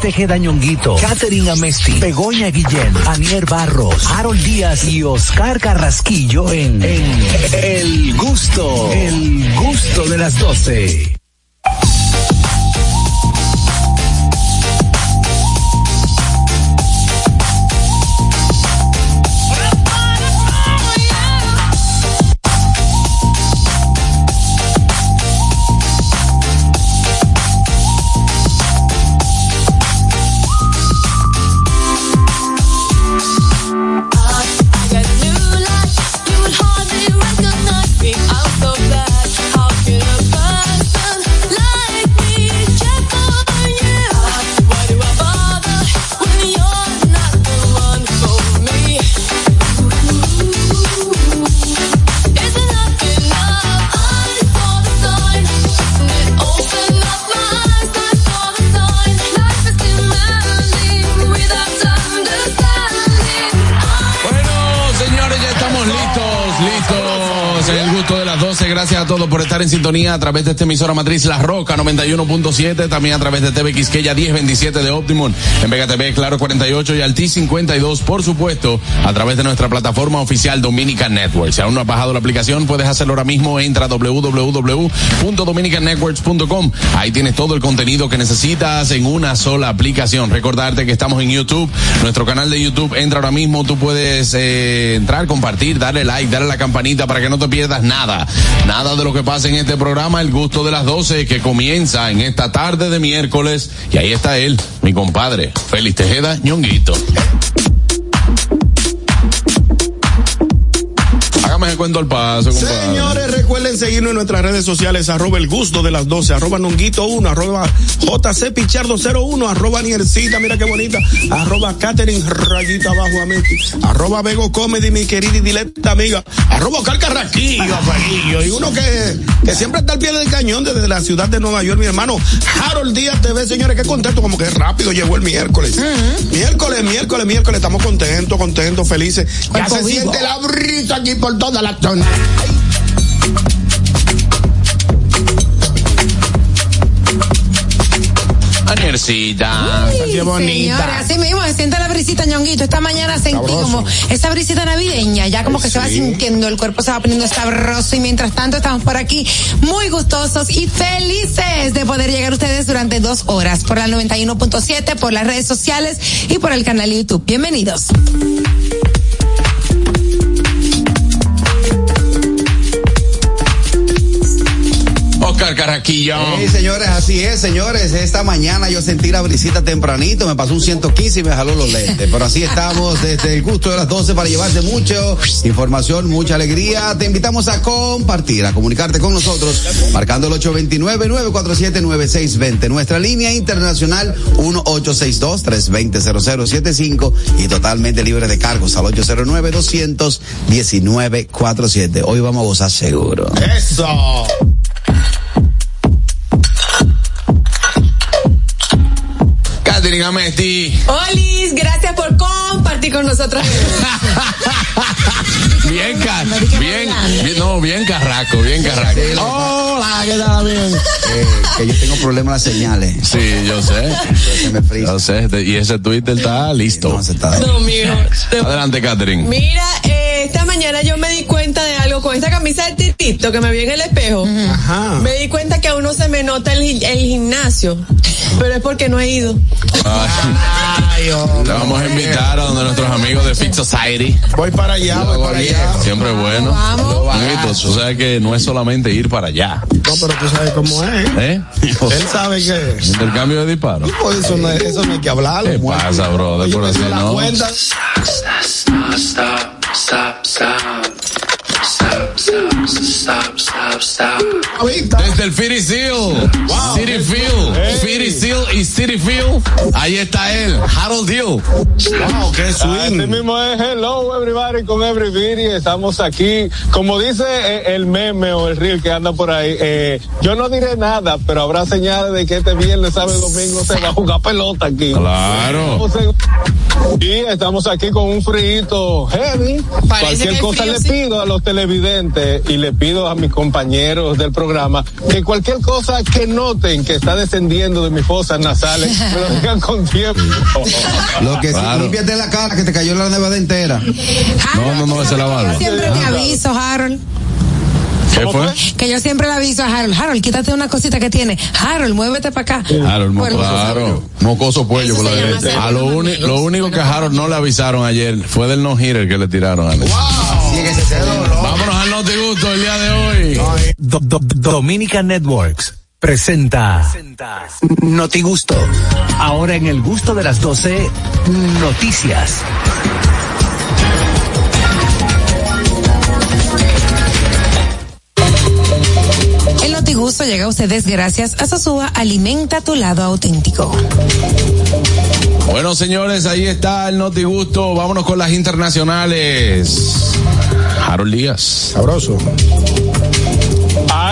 Tejeda Ñonguito, Catherine Amesti, Begoña Guillén, Anier Barros, Harold Díaz y Oscar Carrasquillo en, en El Gusto, El Gusto de las 12. Gracias a todos por estar en sintonía a través de esta emisora matriz La Roca 91.7, también a través de TV Quisqueya 1027 de Optimum, en Vega TV Claro 48 y Alti 52, por supuesto, a través de nuestra plataforma oficial Dominican Network. Si aún no has bajado la aplicación, puedes hacerlo ahora mismo, entra a www.dominicannetworks.com. Ahí tienes todo el contenido que necesitas en una sola aplicación. Recordarte que estamos en YouTube, nuestro canal de YouTube, entra ahora mismo, tú puedes eh, entrar, compartir, darle like, darle la campanita para que no te pierdas nada Nada de lo que pasa en este programa, el gusto de las 12 que comienza en esta tarde de miércoles. Y ahí está él, mi compadre, Félix Tejeda ñonguito. me cuento al paso, Señores, recuerden seguirnos en nuestras redes sociales, arroba el gusto de las 12, arroba nonguito 1, arroba JC Pichardo 01, arroba Niercita, mira qué bonita, arroba Catherine Rayita abajo a Messi, arroba Bego Comedy, mi querida y directa amiga, arroba Carcarraquillo, y uno que, que siempre está al pie del cañón desde la ciudad de Nueva York, mi hermano Harold Díaz TV, señores, qué contento, como que rápido llegó el miércoles. Miércoles, miércoles, miércoles, estamos contentos, contentos, felices. Ya se siente la brisa aquí por toda la zona. Aniercita, qué bonita. así mismo, se siente la brisita, ñonguito. Esta mañana sentí como esa brisita navideña, ya como que se va sintiendo, el cuerpo se va poniendo sabroso y mientras tanto estamos por aquí muy gustosos y felices de poder llegar a ustedes durante dos horas por la 91.7, por las redes sociales y por el canal YouTube. Bienvenidos. Oscar Carraquillo. Sí, señores, así es, señores. Esta mañana yo sentí la brisita tempranito, me pasó un 115 y me jaló los lentes. Pero así estamos desde el gusto de las 12 para llevarte mucho información, mucha alegría. Te invitamos a compartir, a comunicarte con nosotros, marcando el 829-947-9620. Nuestra línea internacional 1862-320-0075 y totalmente libre de cargos al 809-219-47. Hoy vamos a gozar seguro. Eso. Catherine Amesti. Olis, gracias por compartir con nosotros. bien, bien, bien, no, bien carraco, bien carraco. Hola, ¿qué tal? Bien. Eh, que yo tengo problemas de señales. Sí, yo sé. me yo sé, y ese Twitter está listo. No, está no mijo. Adelante, Catherine. Mira, eh, esta mañana yo me di cuenta de algo con esta camisa de titito que me vi en el espejo. Ajá. Me di cuenta que a uno se me nota el, el gimnasio, pero es porque no he ido. Ay, Te vamos a invitar a donde nuestros amigos de Fit Society. Voy para allá, voy para allá. Siempre bueno. Vamos. Tú sabes que no es solamente ir para allá. No, pero tú sabes cómo es. ¿Eh? Él sabe que. Intercambio de disparos. eso, no, eso no hay que hablarlo. ¿Qué pasa, bro? De por así, ¿no? Stop, stop, stop, stop. Stop, stop, stop, stop, stop. Desde el City Seal, City Field, City Seal y City Field, ahí está él, Harold Deal. Wow, qué swing. Así mismo es Hello Everybody con Everybody. Estamos aquí, como dice eh, el meme o el reel que anda por ahí. Eh, yo no diré nada, pero habrá señales de que este viernes, sábado y domingo se va a jugar pelota aquí. Claro. Y estamos aquí con un frito heavy. Cualquier cosa le pido a los televidentes presidente y le pido a mis compañeros del programa que cualquier cosa que noten que está descendiendo de mis fosas nasales, me lo digan con tiempo. Lo que Claro. sí, límpiate la cara que te cayó la nevada entera. No, no, no, esa es la barba. Yo siempre te aviso, Harold. ¿Qué fue? Que yo siempre le aviso a Harold. Harold, quítate una cosita que tiene. Harold, muévete para acá. Harold, mo- Bueno, claro. Mocoso puello por la derecha. A lo, uni- lo único que a Harold no le avisaron ayer fue del no-hitter que le tiraron a él. Sí, cedo, Vámonos al Noti Gusto el día de hoy. Do- do- Dominica Networks presenta Noti Gusto. Ahora en el gusto de las 12, noticias. Notigusto llega a ustedes gracias a Sosúa Alimenta tu lado auténtico. Bueno, señores, ahí está el Noti Gusto. Vámonos con las internacionales. Harold Díaz. Sabroso.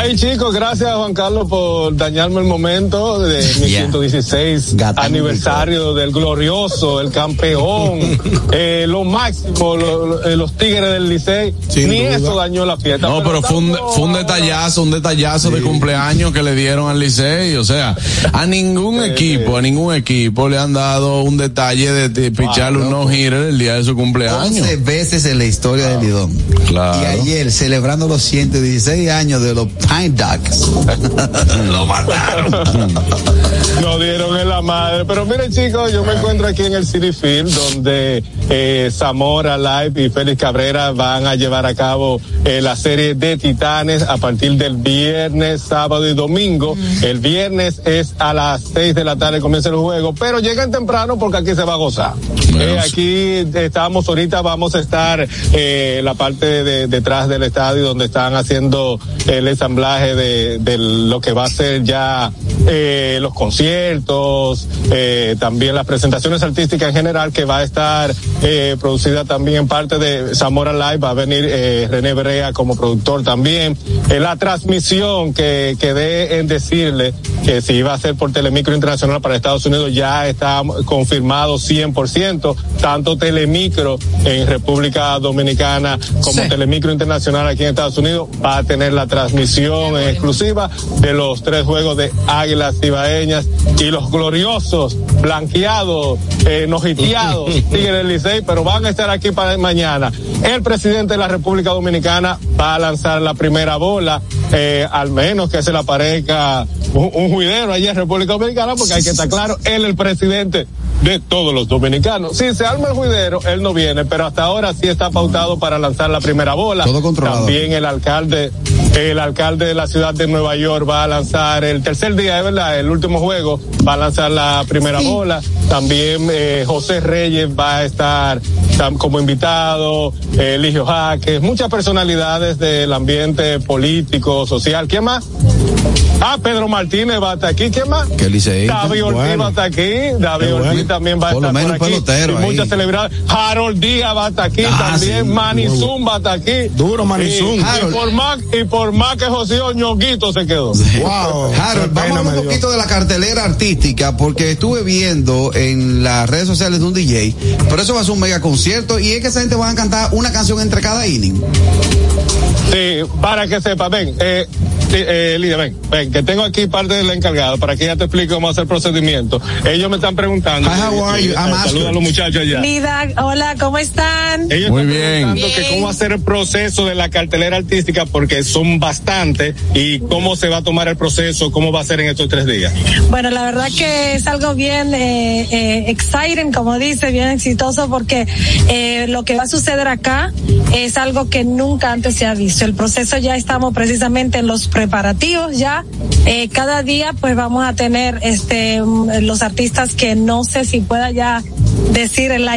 Ay, chicos, gracias Juan Carlos por dañarme el momento de mi Ya. 116 Gata aniversario del glorioso, el campeón, eh, lo máximo, lo- lo- eh, los tigres del Licey. Sin Ni duda. eso dañó la fiesta. No, pero fue un, fue un detallazo, un detallazo de cumpleaños que le dieron al Licey. O sea, a ningún equipo, a ningún equipo le han dado un detalle de, de picharle un no-hitter el día de su cumpleaños. 11 veces en la historia del Lidón. Claro. Y ayer, celebrando los 116 años de los Pine Ducks. Lo mataron. Nos dieron en la madre. Pero miren, chicos, yo me encuentro aquí en el City Field, donde eh, Zamora Live y Félix Cabrera van a llevar a cabo eh, la serie de Titanes a partir del viernes, sábado y domingo. El viernes es a las 6 de la tarde, comienza el juego, pero lleguen temprano porque aquí se va a gozar. Eh, aquí estamos ahorita, vamos a estar eh, en la parte de, detrás del estadio donde están haciendo el ensamblaje de, de lo que va a ser ya eh, los conciertos, eh, también las presentaciones artísticas en general que va a estar eh, producida también en parte de Zamora Live, va a venir René Brea como productor también. La transmisión que quedé en decirle que si iba a ser por Telemicro Internacional para Estados Unidos ya está confirmado 100%, tanto Telemicro en República Dominicana como Sí. Telemicro Internacional aquí en Estados Unidos va a tener la transmisión exclusiva de los tres juegos de Águilas Ibaeñas y los gloriosos, blanqueados, eh, nojiteados Tigres del Licey, pero van a estar aquí para mañana. El presidente de la República Dominicana va a lanzar la primera bola, eh, al menos que se le aparezca un, un juidero allí en República Dominicana, porque hay que estar claro, él es el presidente de todos los dominicanos. Si se arma el juidero, él no viene, pero hasta ahora sí está pautado para lanzar la primera bola. Todo controlado. También el alcalde, el alcalde de la ciudad de Nueva York va a lanzar el tercer día, es verdad, el último juego, va a lanzar la primera bola. También eh, José Reyes va a estar tam- como invitado, eh, Eligio Jaques, muchas personalidades del ambiente político, social. ¿Quién más? Ah, Pedro Martínez va a estar aquí. ¿Quién más? Que. David Ortiz Bueno. va a estar aquí. David Ortiz también va a Por lo estar menos por aquí. pelotero y muchas celebridades. Harold Díaz va a estar aquí Ah, también. sí, Zoom va a estar aquí. Duro, Manny Y- por más, y por más que José Ñonguito se quedó. Wow. Harold, vamos a un poquito de la cartelera artística, porque estuve viendo en las redes sociales de un DJ, pero eso va a ser un mega concierto y es que esa gente va a cantar una canción entre cada inning. Sí, para que sepa, ven, eh, sí, eh, Lidia, ven, ven, que tengo aquí parte del encargado para que ella te explique cómo hacer el procedimiento. Ellos me están preguntando. Hi, how are you? Eh, I'm saluda a los muchachos allá. Vida, hola, ¿cómo están? Ellos Muy están bien. preguntando que cómo hacer el proceso de la cartelera artística porque son bastantes y cómo se va a tomar el proceso, cómo va a ser en estos tres días. Bueno, la verdad que es algo bien eh, eh, exciting, como dice, bien exitoso, porque eh, lo que va a suceder acá es algo que nunca antes se ha visto. El proceso ya estamos precisamente en los preparativos ya. Eh, cada día pues vamos a tener este mm, los artistas que no sé si pueda ya decir el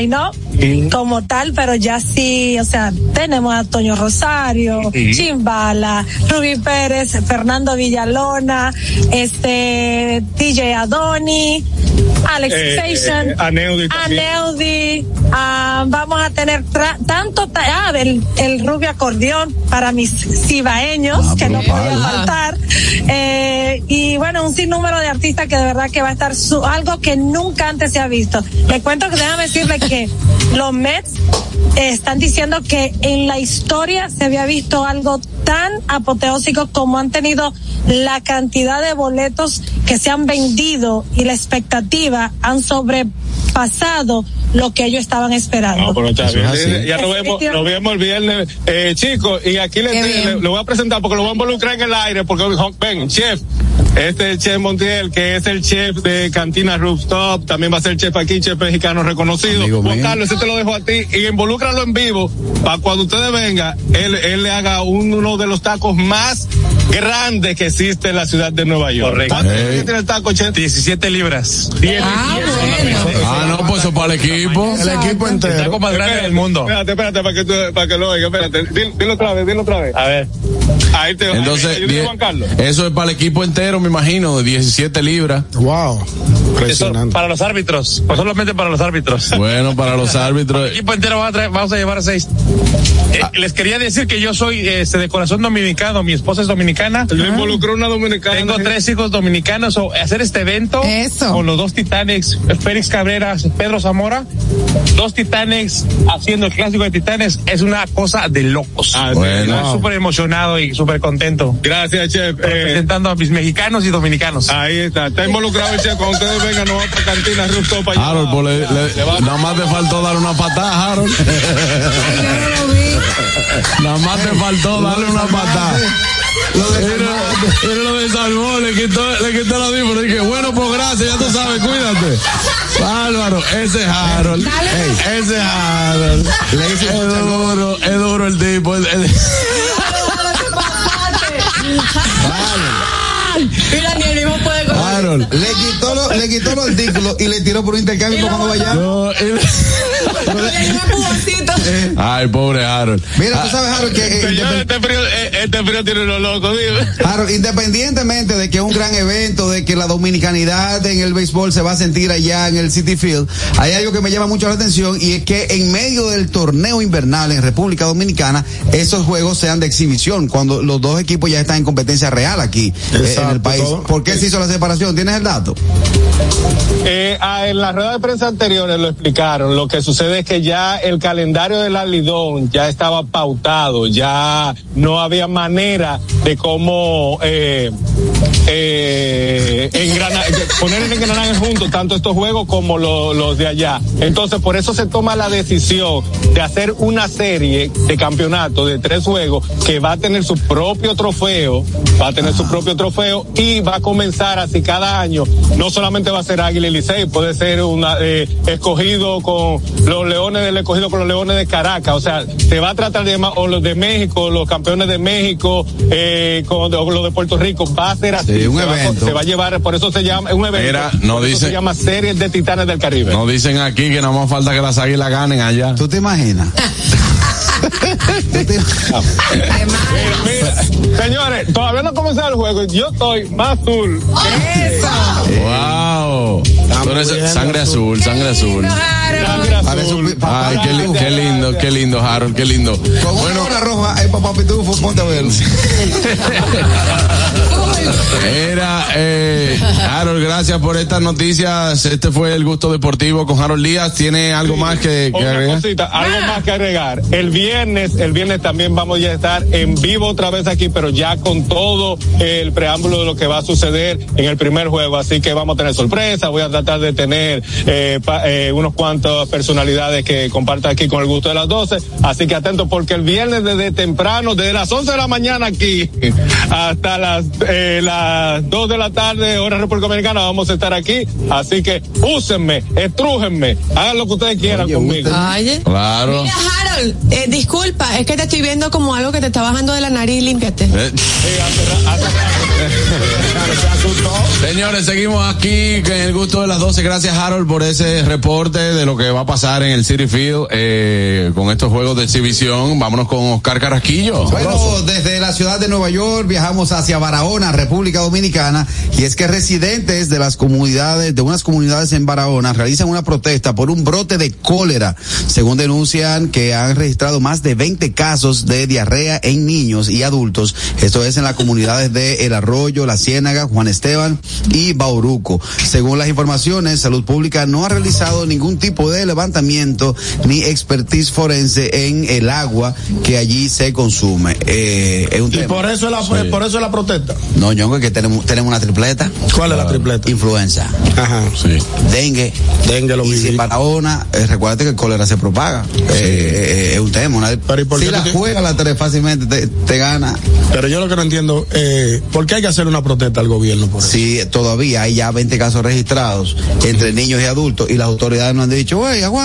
como tal, pero ya sí, o sea, tenemos a Toño Rosario, Chimbala, Rubí Pérez, Fernando Villalona, este DJ Adoni, Alex Eh, Station, eh, Aneudi ah, vamos a tener tra- tanto, ta- ah, el, el rubio acordeón para mis cibaeños, Ah, que no podía vaya. faltar, eh, y bueno, un sinnúmero de artistas que de verdad que va a estar su, algo que nunca antes se ha visto. Le cuento que déjame decirle que los Mets eh, están diciendo que en la historia se había visto algo tan apoteósico como han tenido la cantidad de boletos que se han vendido y la expectativa han sobrepasado lo que ellos estaban esperando. No, pero está bien. es. Ya nos vemos, nos vemos el viernes. Eh, chicos, y aquí le, Qué le- bien. le voy a presentar porque lo voy a involucrar en el aire porque ven, chef. Este es el chef Montiel, que es el chef de Cantina Rooftop. También va a ser chef aquí, chef mexicano reconocido. Amigo Juan mío. Carlos, ese te lo dejo a ti y involúcralo en vivo para cuando ustedes vengan, él, él le haga uno de los tacos más grandes que existe en la ciudad de Nueva York. Correcto. ¿Cuánto Ey. tiene el taco, chef? 17 libras. Ah, bueno. Ah, no, pues eso para el equipo. El equipo El entero. taco más grande del mundo. Espérate, espérate, para que, tú, para que lo oiga, espérate. Dilo, dilo otra vez, dilo otra vez. A ver. Ahí te Entonces, ahí Juan Carlos. eso es para el equipo entero, me imagino, de 17 libras. Wow. Eso para los árbitros. Pues solamente para los árbitros. Bueno, para los árbitros. El equipo entero vamos a, traer- vamos a llevar a seis. Eh, les quería decir que yo soy este, de corazón dominicano, mi esposa es dominicana. Le involucró una dominicana. Tengo tres hijos dominicanos. o hacer este evento Eso. con los dos titanes, Félix Cabrera, Pedro Zamora, dos titanes haciendo el clásico de titanes, es una cosa de locos. Ah. Bueno. Estoy súper emocionado y súper contento. Gracias, chef. Eh, Representando a mis mexicanos y dominicanos. ahí está. Está involucrado el. Cuando ustedes vengan, no va para Cantina Rooftop para allá. Harold, pues le- le- Le va- nada más te faltó dar una patada, Harold. Nada más te faltó darle una patada. Lo desarmó, le quitó, le quitó el audífono. Dije, bueno, pues gracias, ya tú sabes, cuídate. Bárbaro, ese es Harold. Ey, ese es Harold. es duro, es duro el tipo. el- el- Y Daniel mismo puede Le quitó, lo- le quitó los artículos y le tiró por un intercambio cuando vaya. No, él- Eh, Ay, pobre Harold. Mira, tú sabes, Harold, que eh, Señor, independ- este frío, eh, este frío tiene los locos, dime. Harold, independientemente de que es un gran evento, de que la dominicanidad en el béisbol se va a sentir allá en el City Field, hay algo que me llama mucho la atención y es que en medio del torneo invernal en República Dominicana, esos juegos sean de exhibición, cuando los dos equipos ya están en competencia real aquí eh, en el país. todo. ¿Por qué se hizo la separación? ¿Tienes el dato? Eh, ah, en la rueda de prensa anteriores lo explicaron. Lo que sucede es que ya el calendario del Lidón ya estaba pautado, ya no había manera de cómo eh, eh, engrana- poner en engranaje juntos tanto estos juegos como lo- los de allá. Entonces, por eso se toma la decisión de hacer una serie de campeonatos de tres juegos que va a tener su propio trofeo, va a tener su propio trofeo y va a comenzar así cada año. No solamente va a ser Águila y Licey, puede ser una eh, escogido con los Leones del escogido con los Leones de Caracas. O sea, se va a tratar de o los de México, los campeones de México, eh, con o los de Puerto Rico. Va a ser así. Sí, un se, va, a- evento. se va a llevar, por eso se llama, un evento. Mira, no por eso dice- se llama Series de Titanes del Caribe. Nos dicen aquí que nada más falta que las águilas ganen allá. ¿Tú te imaginas? señores, todavía no comenzado el juego. Yo estoy más azul. Wow. Eres bien, sangre azul. azul, sangre azul. Azul. Ay, qué, li- qué lindo, qué lindo, Harold, qué lindo. Con una Bueno, hora roja, el papá pitufo, ponte a verlo. era, eh, Harold, gracias por estas noticias. Este fue el gusto deportivo con Harold Díaz. ¿Tiene algo más que, que Otra agregar? cosita, algo más que agregar. El viernes, el viernes también vamos ya a estar en vivo otra vez aquí, pero ya con todo el preámbulo de lo que va a suceder en el primer juego. Así que vamos a tener sorpresa. Voy a tratar de tener eh, pa- eh, unos cuantos personalidades que compartan aquí con el gusto de las 12. Así que atentos porque el viernes desde temprano, desde las 11 de la mañana aquí hasta las, eh, las 2 de la tarde, hora República Dominicana, vamos a estar aquí. Así que úsenme, estrújenme, hagan lo que ustedes quieran Oye, conmigo. Oye. Claro. Mira, Harold, eh, disculpa, es que te estoy viendo como algo que te está bajando de la nariz, límpiate. Eh, Señores, seguimos aquí con el gusto de las 12. Gracias, Harold, por ese reporte de lo que va a pasar. Pasar en el City Field eh, con estos juegos de exhibición. Vámonos con Oscar Carrasquillo. Bueno, desde la ciudad de Nueva York viajamos hacia Barahona, República Dominicana, y es que residentes de las comunidades, de unas comunidades en Barahona, realizan una protesta por un brote de cólera, según denuncian que han registrado más de 20 casos de diarrea en niños y adultos. Esto es en las comunidades de El Arroyo, La Ciénaga, Juan Esteban y Bauruco. Según las informaciones, Salud Pública no ha realizado ningún tipo de levantamiento ni expertise forense en el agua que allí se consume. Eh, es un Y tema. por eso es la, por eso es la protesta. No, yo que tenemos, tenemos una tripleta. ¿Cuál es la tripleta? Influenza, Ajá. Sí. dengue. Dengue lo y si en Barahona, eh, recuérdate que el cólera se propaga. Eh, eh, es un tema. una- Pero ¿y por si la te- juega la tres fácilmente te, te gana. Pero yo lo que no entiendo, eh, ¿por qué hay que hacer una protesta al gobierno por eso? Si todavía hay ya 20 casos registrados entre niños y adultos y las autoridades no han dicho, güey, aguanta,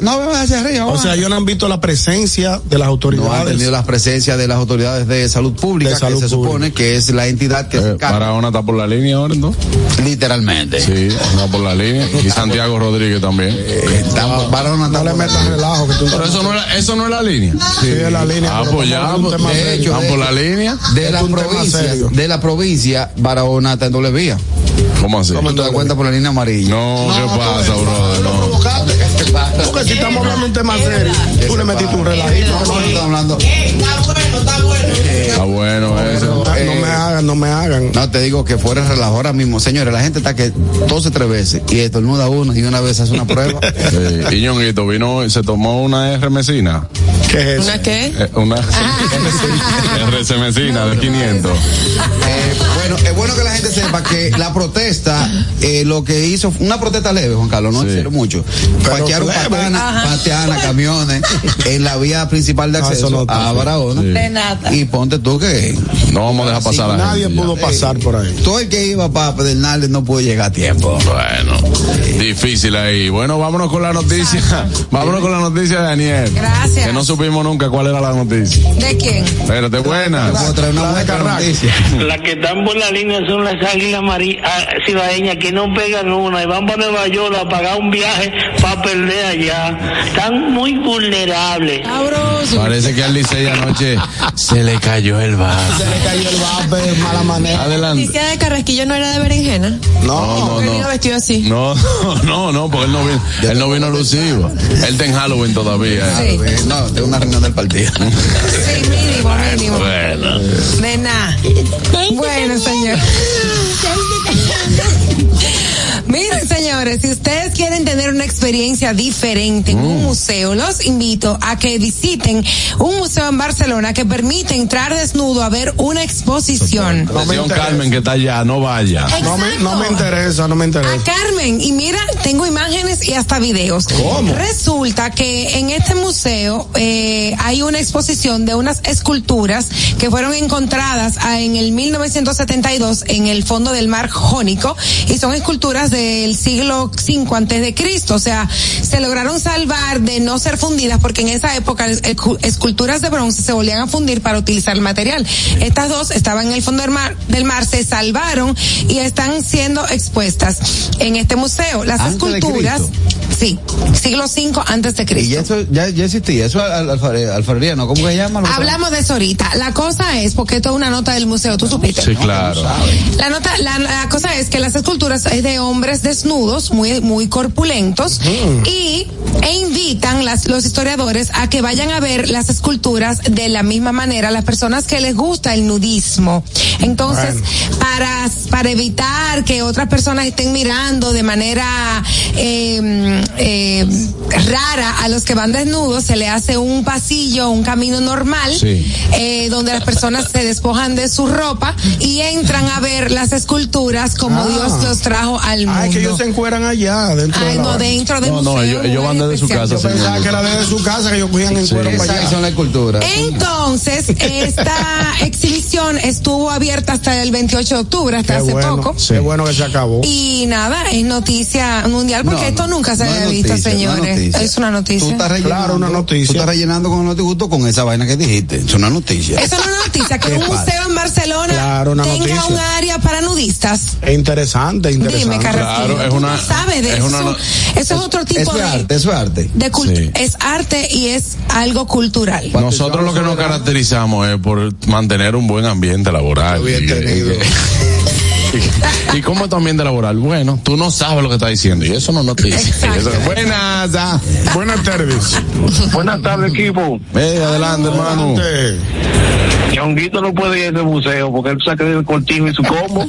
no veas hacia arriba. O aguanta". sea, ellos no han visto la presencia de las no autoridades. han tenido la presencia de las autoridades de salud pública, De salud que se pública. supone que es la entidad que se Eh, encarga, Barahona está por la línea ahora, ¿no? literalmente. Sí, está por la línea. Y Santiago Rodríguez también. Eh, estamos- Barahona No está le por la metas relajo que tú Pero eso no, es, eso no es la línea. Sí, es la línea. Ah, pues ya, de pues, hecho, Están por la línea. de la provincia, de la provincia, Barahona está en doble vía. ¿Cómo así? ¿Cómo te das cuenta por la línea amarilla? No, ¿qué pasa, brother? No. Porque si estamos hablando de un tema serio, tú le metiste un relajito. No, no, estamos hablando. Está bueno hagan, no me hagan. No, te digo que fuera relajo ahora mismo. Señores, la gente está que tose tres veces y estornuda una y una vez hace una prueba. Sí. Y Ñonguito vino y se tomó una R mesina. ¿Qué es eso? ¿Una qué? Eh, Una R mesina de 500. Eh, bueno, es bueno que la gente sepa que la protesta, eh, lo que hizo, una protesta leve, Juan Carlos, no Sí. hicieron mucho. Pero Patearon leve. patana, pateana, camiones en la vía principal de Ah, eso acceso no a. Barahona. Sí. De nada. Y ponte tú que No vamos a dejar pasar a la gente. Ya. pudo pasar por ahí. todo el que iba para Pedernales no pudo llegar a tiempo. Bueno, difícil ahí. Bueno, vámonos con la noticia. Vámonos con la noticia de Daniel. Gracias. Que no supimos nunca cuál era la noticia. ¿De quién? Espérate, buena. Puedo traer una La de buena Carrac. noticia. Las que están por la línea son las águilas ah, cibaeñas que no pegan una y van para Nueva York a pagar un viaje para perder allá. Están muy vulnerables. Sabroso. Parece que al Licey anoche se le cayó el vaso. Se le cayó el vape de mala manera. La Adelante. noticia de Carrasquillo no era de berenjena. No, No, no. vino vestido así. No, no, no, no, porque él no vino, él no vino alusivo. Él está en Halloween todavía. Sí. No, tengo una reunión del partido. Sí, mínimo, mínimo. Bueno. De nada. Bueno, señor. Miren, señores, si ustedes quieren tener una experiencia diferente en un museo, los invito a que visiten un museo en Barcelona que permite entrar desnudo a ver una exposición. No me. Carmen que está allá, no vaya. no me, no me Exacto. interesa, no me A interesa. Carmen, y mira, tengo imágenes y hasta videos. ¿Cómo? Resulta que en este museo eh, hay una exposición de unas esculturas que fueron encontradas ah, en el 1972 en el fondo del mar Jónico y son esculturas del siglo V antes de Cristo. O sea, se lograron salvar de no ser fundidas porque en esa época esculturas de bronce se volvían a fundir para utilizar el material. Estas dos estaban en el fondo del mar, del mar se salvaron y están siendo expuestas en este museo. Las Antes esculturas, sí, siglo V antes de Y Cristo. ya eso ya, ya existía, eso al, alfare- alfarería, ¿no? ¿Cómo que se llama? Hablamos de eso ahorita. La cosa es, porque esto es una nota del museo, tú supiste. Sí, claro. La nota, la, la cosa es que las esculturas es de hombres desnudos, muy, muy corpulentos, y, e invitan las, los historiadores a que vayan a ver las esculturas de la misma manera, las personas que les gusta el nudismo. Entonces, para, para evitar que otras personas estén mirando de manera, eh, eh, rara a los que van desnudos, se le hace un pasillo, un camino normal, Sí. eh, donde las personas se despojan de su ropa y entran a ver las esculturas como Ah. Dios los trajo al mundo. Ah, es que ellos se encueran allá, dentro de Ay, la no, dentro del No, no, museo. ellos- ellos van desde su especial. casa, Yo pensaba que era desde su casa que ellos cogían en cuero para allá. son la escultura. Entonces, esta exhibición estuvo abierta hasta el 28 de octubre, hasta Qué hace bueno, poco. qué bueno que se acabó. Y nada, es noticia mundial porque No, esto no, nunca se no había visto, noticia, no es señores. noticia. es una Tú noticia. estás rellenando, Claro, una noticia. Tú estás rellenando con el gusto con esa vaina que dijiste. Es una noticia. Eso no es una noticia, que ¿Qué un museo en Barcelona Claro, una tenga noticia. un área para nudistas. Es interesante, interesante. Dime, Claro, es una- sabes de es eso. una eso es otro tipo es de... arte, eso es arte. de Sí. es arte y es algo cultural. Nosotros lo que nos caracterizamos es por mantener un buen ambiente laboral. Bien Y- tenido. ¿Y cómo es tu ambiente laboral? Bueno, tú no sabes lo que estás diciendo y eso no noticia. Exacto. Eso- Buenas, ah. Buenas tardes. Buenas tardes, equipo. Eh, adelante, hermano. Ñonguito no puede ir a ese museo porque él saca el cortijo y su combo.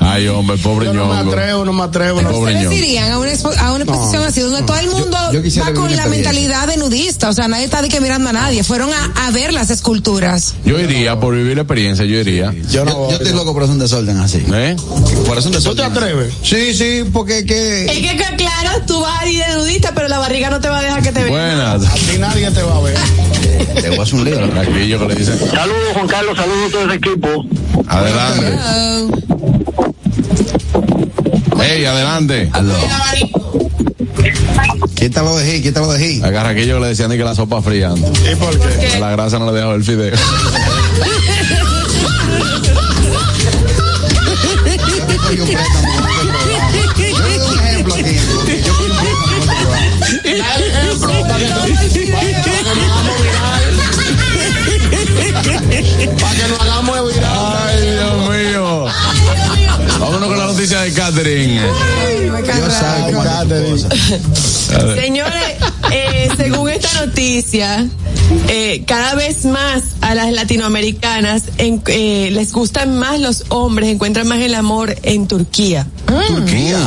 Ay, hombre, pobre Yo no me ñongo. atrevo, no me atrevo. No. Pobre ¿Ustedes ñongo. irían a una, expo- a una exposición así donde todo el mundo yo quisiera va con la mentalidad de nudista? O sea, nadie está de que mirando a nadie. Fueron a, a ver las esculturas. Yo iría, por vivir la experiencia, yo iría. Yo no Yo, voy. yo estoy loco por hacer un desorden así. ¿Eh? Por hacer un ¿Tú te atreves? Sí, sí, porque es que. Es que que claro, tú vas a ir de nudista, pero la barriga no te va a dejar que te vean. Buenas. A ti nadie te va a ver. Te voy a hacer un lío. ¿no? Que le dicen. Saludos, Juan Carlos, saludos a todo ese equipo. Adelante. Oh, Ey, adelante. Aló. ¿Quién te lo dejé? ¿Quién te lo dejé? Agarra aquello que le decían de que la sopa friando. ¿Y por qué? Que La grasa no le dejó el fideo. Yo cogí un préstamo con este programa. Yo le doy un ejemplo aquí. Yo cogí un préstamo con este programa. Para que nos hagamos viral. Ay, Dios mío. Vámonos con la noticia de Catherine. Dios sabe cómo cosa. Señores, según esta noticia, eh, cada vez más a las latinoamericanas en- eh, les gustan más los hombres, encuentran más el amor en Turquía. Turquía.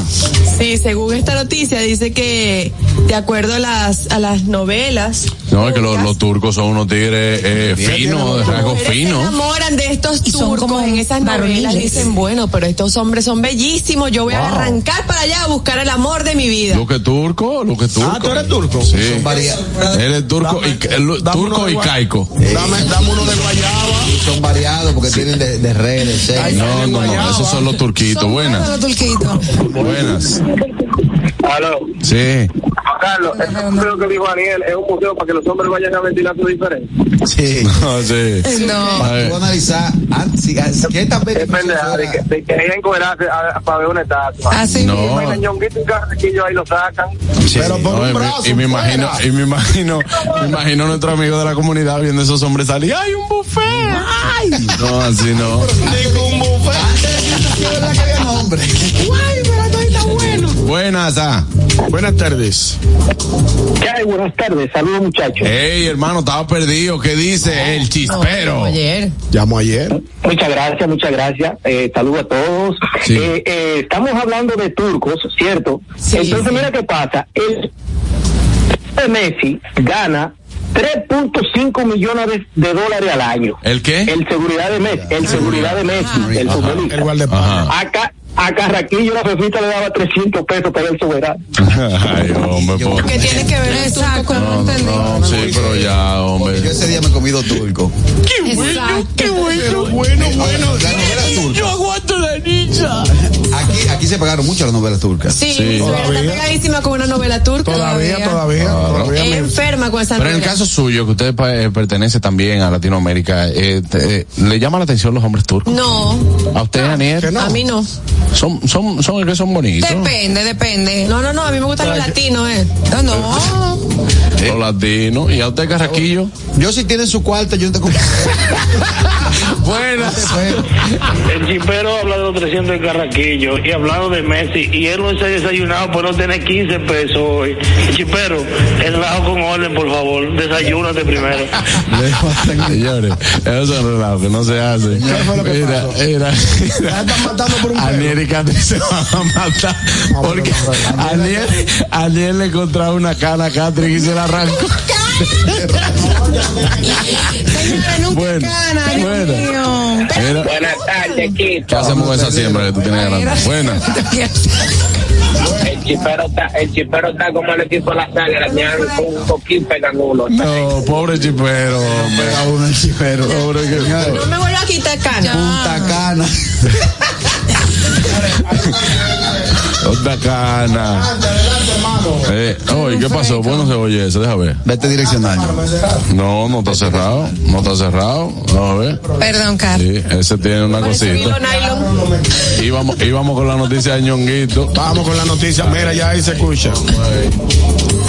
Sí, según esta noticia dice que de acuerdo a las a las novelas, No, es que los, los turcos son unos tigres eh, finos, de rasgos mujeres se finos. enamoran de estos Y son turcos como en esas novelas. Dicen, bueno, pero estos hombres son bellísimos. Yo voy a arrancar para allá a buscar el amor de mi vida. Lo que turco, lo que turco. Ah, ¿tú eres turco? Sí. Son variados. Él es turco y, el- Dame turco y caico. Dame, dame uno de guayaba. Son variados porque tienen de, de red, de seis. Ay, No, no, no, esos son los turquitos. Son Buenas. los turquitos. Buenas. Aló. Sí. Juan Carlos, ese museo que dijo Daniel es un museo para que los hombres vayan a ventilar su diferencia. Sí. No, sí. No. Para Ay, tú analizar, ah, si- ah, ¿qué tan pendeja de que, de que ella encuerarse a- a- para ver una estatua. Así No. ñonguito ahí lo sacan. Pero por no, un y me- brazo. y me imagino, y me imagino, me imagino nuestro amigo de la comunidad viendo esos hombres salir. ¡Ay, un buffet! ¡Ay! No, así no. Un buffet. Es verdad que había nombre. Buenas, ah. Buenas tardes. ¿Qué hay? Buenas tardes. Saludos, muchachos. Ey, hermano, estaba perdido. ¿Qué dice el chispero? Ayer. Llamo ayer. Muchas gracias, muchas gracias. Eh, saludos a todos. Sí. Eh, eh, estamos hablando de turcos, ¿cierto? Sí, Entonces, sí. mira qué pasa. El Messi gana 3.5 millones de, de dólares al año. ¿El qué? El seguridad de Messi, el seguridad de Messi, el futbolista. El guardaespaldas. Ajá. Acá, a Carraquillo la fefita le daba 300 pesos para el soberano. Ay, hombre, por... ¿Qué tiene que ver Exacto, con no entendí. No, sí, pero ya, Yo hombre. ese día me he comido turco. Exacto. Pero bueno, bueno. La novela turca. aguanto la niña. Aquí, aquí se pagaron mucho las novelas turcas. Sí, Sí. Suegra está Todavía. pegadísima con una novela turca. Todavía, todavía. todavía me- Enferma con esa Pero en el caso suyo, que usted eh, pertenece también a Latinoamérica, eh, te- eh, ¿le llama la atención los hombres turcos? No, ¿A usted, Daniel? Que no. a mí no. Son, son, son, que son bonitos. Depende, depende. No, no, no, a mí me gustan los latinos, eh. No, no. Los latinos. ¿Y a usted, Carraquillo? Yo si tienen su cuarto, yo no te compro. Buenas. El chipero habla de los 300 de Carraquillo y hablando de Messi y él no se ha desayunado por no tener 15 pesos hoy. El chipero, el relajo con orden, por favor. Desayúnate primero. Señores, eso es un relajo que no se hace. mira, mira, La están matando por un Katy se van a matar porque Aniel, Aniel le encontraba una cana a Catherine y se la arrancó. Bueno, bueno. Buenas tardes, Quito. ¿qué hacemos con esa siembra que tú tienes ganando? Buenas. El chipero está, el chipero está como el equipo de la sangre, con un poquito pegan uno. No, pobre chipero, hombre. Pega uno el chipero. Pobre que. No me vuelva a quitar cana. Punta cana. Otra cana. Eh, oye, ¿qué pasó? Bueno, se oye eso, déjame ver. Vete direccional. No, no está cerrado, no está cerrado. Vamos a ver. Perdón, Carlos. Sí, ese tiene una cosita. Íbamos, íbamos con la noticia de Ñonguito. Vamos con la noticia. Mira, ya ahí se escucha.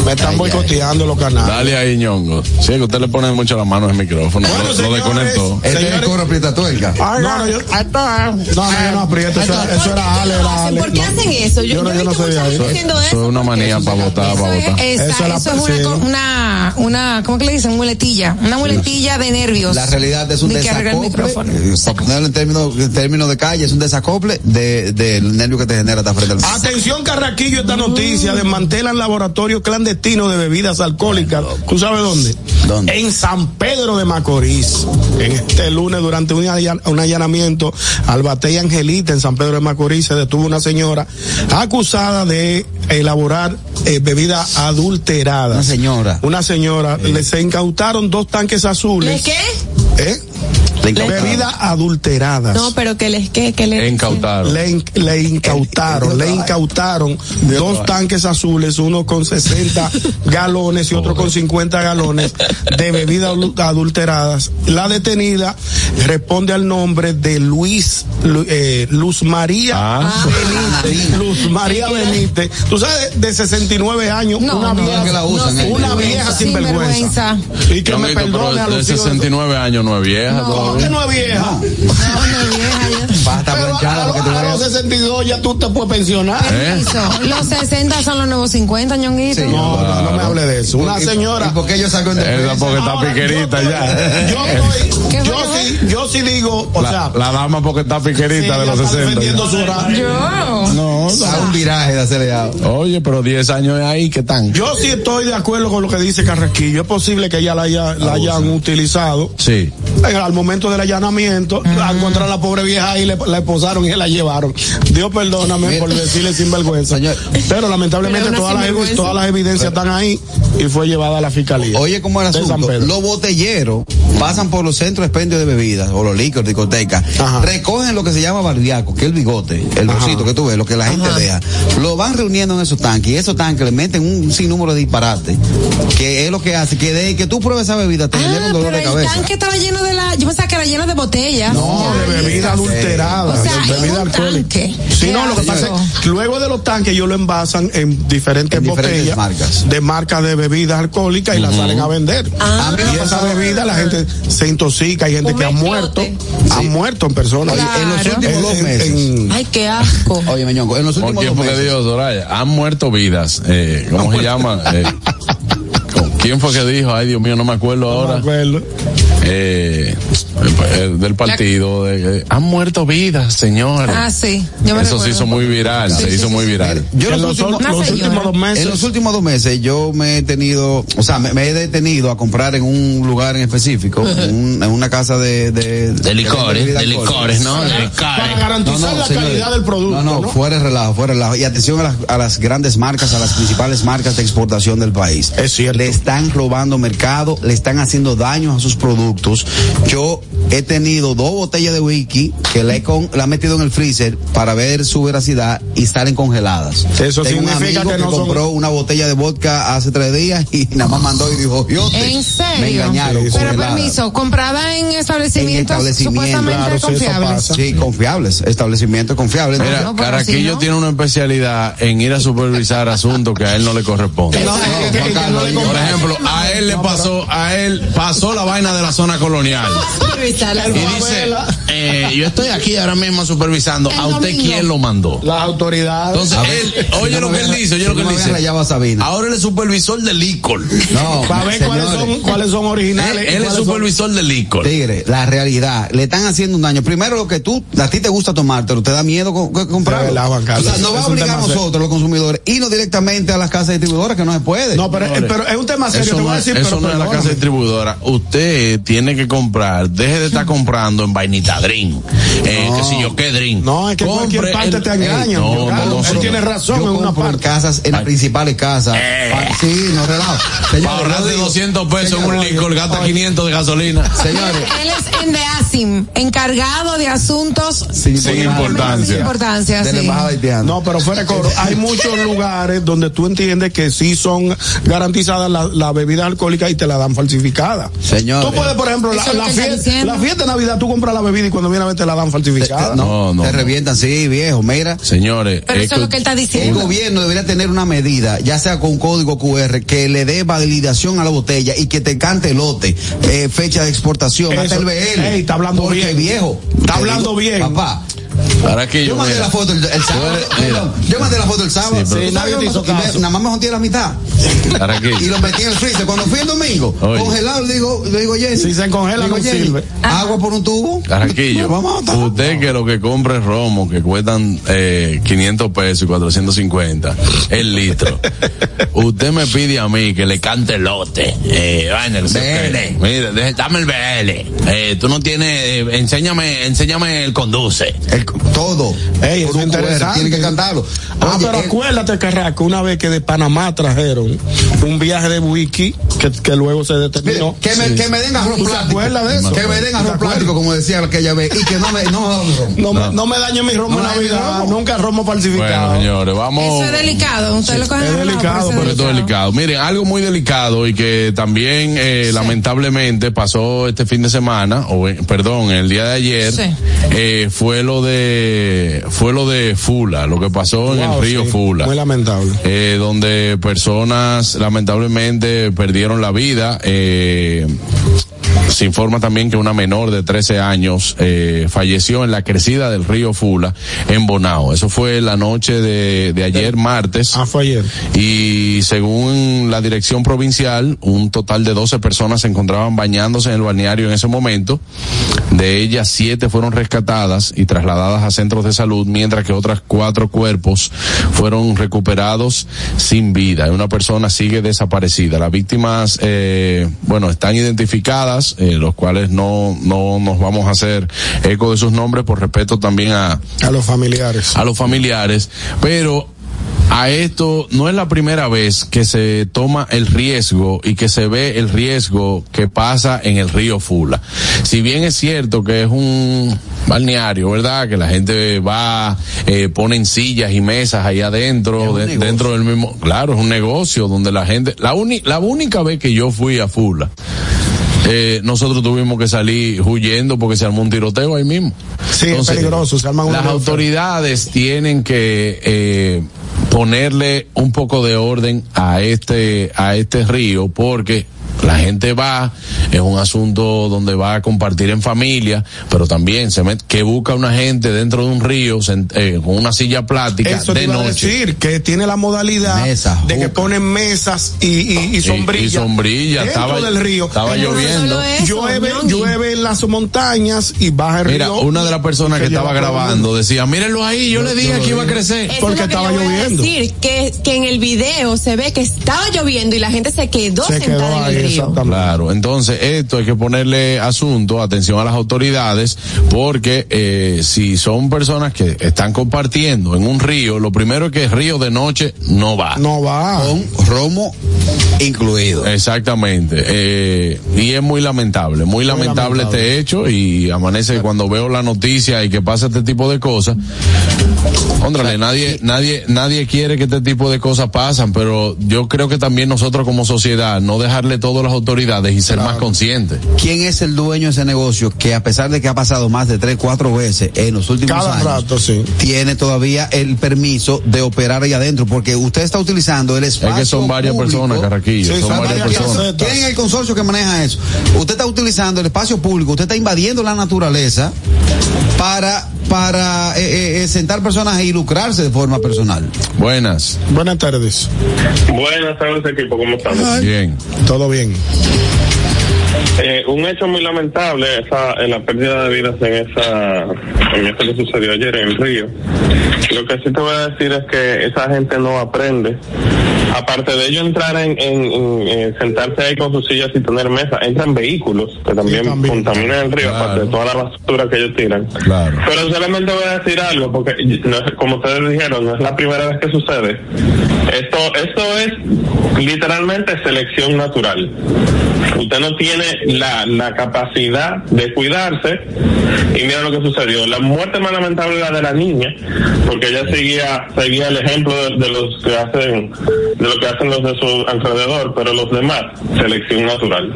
Me están boicoteando los canales. Dale ahí, Ñongo. Sí, que usted le pone mucho la mano al micrófono. Bueno, lo, lo señores, desconectó. Este es el coro aprieta tuerca. No, no, yo, no, no, yo no aprieto. Eso, eso era Ale, era Ale. ¿Por qué hacen eso? Yo, Yo no- yo no soy haciendo Eso es una manía para votar, para Eso votar. Eso es una, una, ¿cómo que le dicen? Muletilla. Una muletilla de nervios. La realidad es un De que arregla el desacople, micrófono. eh, para ponerlo en términos, en términos de calle, es un desacople de- del nervio que te genera estar frente al Atención, Carraquillo, esta noticia. Desmantelan laboratorio clandestino de bebidas alcohólicas. ¿Tú sabes dónde? ¿Dónde? En San Pedro de Macorís. En este lunes, durante un, allan- un allanamiento al Batey Angelita en San Pedro de Macorís, se detuvo una señora acusada de elaborar eh, bebidas adulteradas. Una señora. Una señora. Le se incautaron dos tanques azules. ¿Les qué? ¿Eh? Le incautaron. Bebidas adulteradas. No, pero que les qué, que les Encautaron. Le, in- le incautaron, le incautaron dos tanques azules, uno con 60 galones y otro con 50 galones de bebidas adul- adulteradas. La detenida responde al nombre de Luis, Lu- eh, Luz María Ah. Benítez. Luz María Benítez. Tú sabes, de 69 años, No, una no, vieja, que la usan, no, eh. una vieja sin vergüenza. Y que me Ñonguito, pero perdone a de los hijos de- 69 años no es vieja. No. ¿Cómo que no es vieja? Pero planchada a, porque te a los 62 ya tú te puedes pensionar. ¿Eh? Los 60 son los nuevos 50, ñonguito. Sí, No, no, no me hable de eso. Una ¿Y- señora. ¿Y por qué yo salgo en Esa defensa? porque está Ahora, piquerita yo ya. Yo, estoy- ¿Qué yo sí, yo sí digo, o La, sea, la dama porque está sí, piquerita de los está 60. defendiendo su horario. Yo. No, no. A un viraje de acelerado. Oye, pero 10 años ahí, ¿qué tan? Yo sí estoy de acuerdo con lo que dice Carraquillo. Es posible que ella la, haya, la hayan utilizado. Sí. Al momento del allanamiento, a encontrar a la pobre vieja ahí, le, la esposaron y se la llevaron. Dios perdóname por decirle sinvergüenza. Señor. Pero lamentablemente Pero todas las, todas las evidencias están ahí y fue llevada a la fiscalía. Oye, ¿cómo el San asunto? Pedro. Los botelleros pasan por los centros de expendio de bebidas, o los licores, discotecas, Ajá. recogen lo que se llama barbiaco, que es el bigote, el Ajá. rosito que tú ves, lo que la gente deja. Lo van reuniendo en esos tanques, y esos tanques le meten un sinnúmero de disparates, que es lo que hace que de que tú pruebes esa bebida te genera Ah, un dolor pero de el cabeza. tanque estaba lleno de la. Yo pensaba que era lleno de botellas. No, Ya, de bebida ya. O sea, bebida un alcohólica. Sí, no, lo que pasa asco. es que luego de los tanques ellos lo envasan en diferentes En diferentes botellas marcas. de marcas de bebidas alcohólicas y las salen a vender. Ah. Me y esa bebida la gente se intoxica, hay gente que ha muerto, ha muerto en persona. En los últimos dos meses. en- Ay, qué asco. Oye, Meñongo, en los ¿Con últimos quién dos fue que meses. dijo, Soraya? Han muerto vidas. Eh, ¿Cómo se llama? Eh, ¿con ¿Quién fue que dijo? Ay, Dios mío, no me acuerdo no me ahora. acuerdo. Eh, el del partido. de- eh, han muerto vidas, señores. Ah, sí. Yo me Eso se hizo muy viral, Sí, se sí, hizo sí, muy sí. viral. Yo en los los, últimos, los últimos dos meses. En los últimos dos meses yo me he tenido, o sea, me, me he detenido a comprar en un lugar en específico, en, un- en una casa de... De, De licores, bebida de licores, ¿no? De para garantizar la señores. calidad del producto. No, No, no, fuera de relajo, fuera de relajo. Y atención a las, a las grandes marcas, a las principales marcas de exportación del país. Es cierto. Le están robando mercado, le están haciendo daño a sus productos. Yo he tenido dos botellas de whisky que le he, con, la he metido en el freezer para ver su veracidad y salen congeladas. Eso Tengo un significa amigo que que, no son- compró una botella de vodka hace tres días y nada más mandó y dijo, yo ¿En serio? me engañaron. Sí, Pero permiso, comprada en establecimientos, En establecimientos, supuestamente claro, sí, eso confiables. pasa. Sí, confiables, establecimientos confiables. Mira, no, no. tiene una especialidad en ir a supervisar asuntos que a él no le le Por ejemplo, a él le pasó, a él pasó la vaina de la zona colonial. Supervisarla. Y dice, eh, yo estoy aquí ahora mismo supervisando. El ¿A usted domingo. quién lo mandó? Las autoridades. Entonces, él, oye lo que él dice, oye lo que él dice. Rayaba a Sabina. Ahora él es supervisor de licor. No, para ver cuáles son, cuáles son originales. Él, y él es supervisor de licor. Tigre, la realidad, le están haciendo un daño. Primero lo que tú, a ti te gusta tomártelo, te da miedo co- co- comprarlo. O sea, no es va a obligar a nosotros, los consumidores, irnos directamente a las casas distribuidoras que no se puede. No, pero, eh, pero es un tema serio, Eso te voy no a es, decir, eso pero no es la casa distribuidora. Usted tiene que comprar, deje deje de estar comprando en vainita drink, eh, No. qué sé yo, qué drink. No, es que Compre cualquier parte el- te engañan. Ey, no, no, no, él señor. tiene razón Yo en una compro en parte. casas, en las principales casas. Sí, no relajo. Para Señores, ahorrarse yo digo- 200 pesos en un licor, gasta 500 de gasolina. Señores, Él es en DEASIM, encargado de asuntos sin, importancia. sin importancia. de la sí. No, pero fuera de coro, hay muchos lugares donde tú entiendes que sí son garantizadas las la bebidas alcohólicas y te la dan falsificada. Señores. Tú puedes, por ejemplo, la, la fiesta, la fiesta de Navidad, tú compras la bebida y cuando viene a ver te la dan falsificada. No, no, no, te no. revientan, sí, viejo, mira. Señores, Pero es eso es lo que él está El diciendo. gobierno debería tener una medida, ya sea con código QR, que le dé validación a la botella y que te cante el lote, eh, fecha de exportación, hasta Eso. el BL. Ey, está hablando Porque, bien. viejo. Está te hablando bien. Papá, Ahora que yo yo, mandé mira, la foto el, el sábado. perdón, yo mandé la foto el sábado. Nada más me junté a la mitad. Y lo metí en el freezer. Cuando fui el domingo, Oye. congelado, le digo, le digo, Jenny. Si se congela, digo, no Jenny, sirve. Agua por un tubo. Carraquillo, Vamos a usted que lo que compra es romo, que cuestan eh, 500 pesos y 450 el litro. usted me pide a mí que le cante el lote. Eh, vaina, se- BL. Mire, deje- dame el BL. Eh, tú no tienes, eh, enséñame, enséñame el conduce. El- todo. Ey, eso interesante. Tiene que cantarlo. Ah, Oye, pero él- acuérdate, Carraco, una vez que de Panamá trajeron un viaje de wiki que, que luego se Mire, determinó. que, me, Sí. que me den arroz ¿Tú te plástico. acuerdas de eso? Que me den ¿Te arroz plástico, como decía aquella vez. Y que no me. No, no, No, me- no me dañe mi romo No en Navidad, romo. nunca romo falsificado. Bueno, señores, vamos. Eso es delicado. Usted lo coge es delicado, pero esto es delicado. Miren, algo muy delicado y que también eh, lamentablemente pasó este fin de semana, o eh, perdón, el día de ayer, Sí. eh, fue lo de fue lo de Fula, lo que pasó en Wow, el río sí, Fula. Muy lamentable. eh, donde personas lamentablemente perdieron la vida. Eh, se informa también que una menor de 13 años eh, falleció en la crecida del río Fula en Bonao. Eso fue la noche de, de ayer martes. Ah, fue ayer. Y según la dirección provincial, un total de 12 personas se encontraban bañándose en el balneario en ese momento. De ellas, siete fueron rescatadas y trasladadas a centros de salud, mientras que otras cuatro cuerpos fueron recuperados sin vida. Una persona sigue desaparecida. Las víctimas, eh, bueno, están identificadas, eh, los cuales no, no nos vamos a hacer eco de sus nombres por respeto también a, A los familiares. a los familiares, pero a esto no es la primera vez que se toma el riesgo y que se ve el riesgo que pasa en el río Fula. Si bien es cierto que es un balneario, ¿verdad? Que la gente va, eh, ponen sillas y mesas ahí adentro, de- dentro del mismo, claro, es un negocio donde la gente, la, uni- la única vez que yo fui a Fula, eh, nosotros tuvimos que salir huyendo porque se armó un tiroteo ahí mismo. Sí, es peligroso, se arman Las autoridades tienen que eh, ponerle un poco de orden a este a este río porque la gente va, es un asunto donde va a compartir en familia, pero también se met- que busca una gente dentro de un río sent- eh, con una silla plástica Eso te de iba a noche. decir, que tiene la modalidad Mesa, de que ponen mesas y, y, y sombrilla. y sombrilla, dentro estaba- del río. estaba Entonces, lloviendo. Eso, llueve, llueve en las montañas y baja el Mira, río. una de las personas que, que estaba grabando decía, mírenlo ahí, yo, le dije que iba a crecer. Eso Porque es lo que estaba yo a lloviendo. decir, que, que en el video se ve que estaba lloviendo y la gente se quedó Se sentada quedó en el río. Exactamente. Claro, entonces esto hay que ponerle asunto, atención a las autoridades, porque eh, si son personas que están compartiendo en un río, lo primero es que el río de noche no va. No va. Con romo incluido. Exactamente. Eh, y es muy lamentable, muy, lamentable, lamentable. este hecho y amanece cuando veo la noticia y que pasa este tipo de cosas. Óndrale, nadie, nadie, nadie quiere que este tipo de cosas pasan, pero yo creo que también nosotros como sociedad no dejarle todo a las autoridades y ser más conscientes. ¿Quién es el dueño de ese negocio que a pesar de que ha pasado más de tres, cuatro veces en los últimos Cada años, rato, sí. tiene todavía el permiso de operar ahí adentro? Porque usted está utilizando el espacio Es que son varias público. personas, Carraquillo, Sí, son son varias varias personas. personas. ¿Quién es el consorcio que maneja eso? Usted está utilizando el espacio público, usted está invadiendo la naturaleza para para eh, eh, eh, sentar personas y lucrarse de forma personal. Buenas. Buenas tardes. Buenas tardes, equipo, ¿cómo estamos? Bien. Todo bien bien. Eh, un hecho muy lamentable, esa, eh, la pérdida de vidas en esa, en eso que sucedió ayer en el río. Lo que sí te voy a decir es que esa gente no aprende. Aparte de ello entrar en, en- en, eh, sentarse ahí con sus sillas y tener mesa, entran vehículos que también, contaminan el río, aparte de toda la basura que ellos tiran. Claro. Pero solamente voy a decir algo, porque no es- como ustedes dijeron, no es la primera vez que sucede. Esto, esto es literalmente selección natural. Usted no tiene la, la capacidad de cuidarse y mira lo que sucedió. La muerte más lamentable era de la niña, porque ella seguía, seguía el ejemplo de, de los que hacen, de lo que hacen los de su alrededor, pero los demás, selección natural.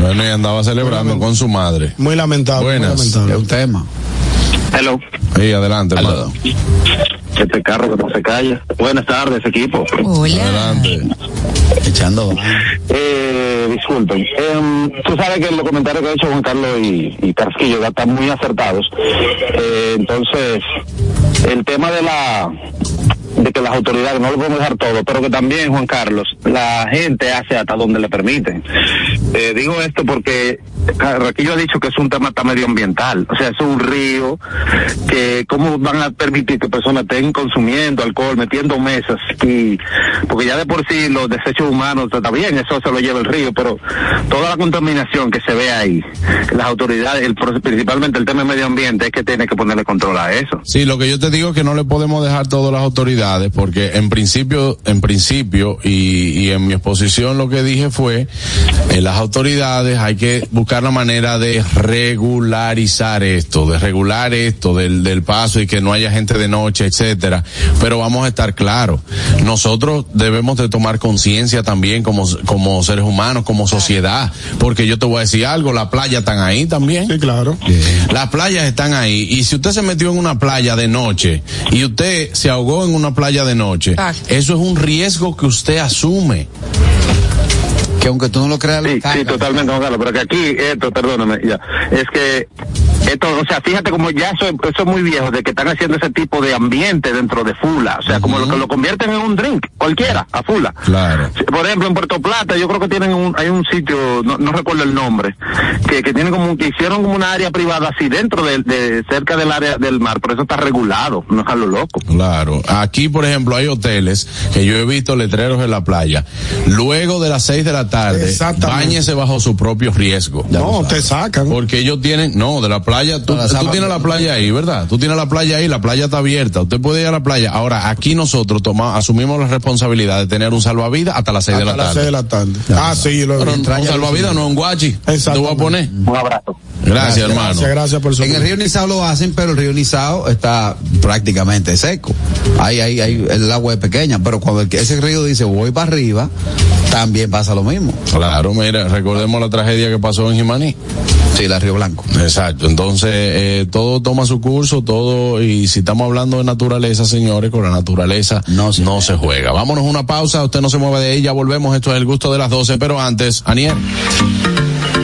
Bueno, y andaba celebrando con su madre. Muy lamentable. Buenas. Muy lamentable. Es un tema. Hello. Sí, adelante, hermano. Este carro que no se calla. Buenas tardes, equipo. Hola. Adelante. Echando. Eh, disculpen. Em, tú sabes que los comentarios que ha hecho Juan Carlos y, y Carrasquillo ya están muy acertados. Eh, entonces, el tema de la de que las autoridades no lo podemos dejar todo, pero que también, Juan Carlos, la gente hace hasta donde le permiten. Eh, digo esto porque Carraquillo ha dicho que es un tema medioambiental, o sea, es un río que cómo van a permitir que personas estén consumiendo alcohol, metiendo mesas y porque ya de por sí los desechos humanos está bien, eso se lo lleva el río, pero toda la contaminación que se ve ahí, las autoridades, el, principalmente el tema de medio ambiente, es que tiene que ponerle control a eso. Sí, lo que yo te digo es que no le podemos dejar todas las autoridades, porque en principio, en principio, y, y en mi exposición lo que dije fue, en las autoridades hay que buscar la manera de regularizar esto, de regular esto del, del paso y que no haya gente de noche, etcétera. Pero vamos a estar claros, nosotros debemos de tomar conciencia también como, como seres humanos, como sociedad, porque yo te voy a decir algo, la playa están ahí también. Sí, claro. Las playas están ahí y si usted se metió en una playa de noche y usted se ahogó en una playa de noche, eso es un riesgo que usted asume. Que aunque tú no lo creas, Sí, sí, totalmente, Carlos, pero que aquí, esto, perdóname, ya, es que esto, o sea, fíjate como ya eso, eso es muy viejo, de que están haciendo ese tipo de ambiente dentro de Fula, o sea, como lo que lo convierten en un drink, cualquiera, a Fula. Claro. Por ejemplo, en Puerto Plata, yo creo que tienen un, hay un sitio, no, no recuerdo el nombre, que, que tienen como, que hicieron como una área privada así dentro de, de cerca del área del mar, pero eso está regulado, no es a lo loco. Claro. Aquí, por ejemplo, hay hoteles que yo he visto letreros en la playa. Luego de las seis de la tarde, báñese bajo su propio riesgo. No, te sacan. Porque ellos tienen, no, de la playa, tú, tú tienes la playa ahí, ¿verdad? Tú tienes la playa ahí, la playa está abierta, usted puede ir a la playa. Ahora, aquí nosotros tomamos, asumimos la responsabilidad de tener un salvavidas hasta las seis de la Hasta las tarde. seis de la tarde. Ah, sí, lo Pero un salvavidas no un guachi. Te voy a poner. Un abrazo. Gracias, hermano. Gracias, gracias por su En el río Nizao lo hacen, pero el río Nizao está prácticamente seco. Ahí, ahí, ahí, el agua es pequeña, pero cuando el ese río dice voy para arriba, también pasa lo mismo. Claro, mira, recordemos la tragedia que pasó en Jimaní. Sí, la Río Blanco. Exacto, entonces eh, todo toma su curso, todo, y si estamos hablando de naturaleza, señores, con la naturaleza no se, juega. Vámonos a una pausa, usted no se mueve de ella, volvemos, esto es el gusto de las 12, pero antes, Aniel.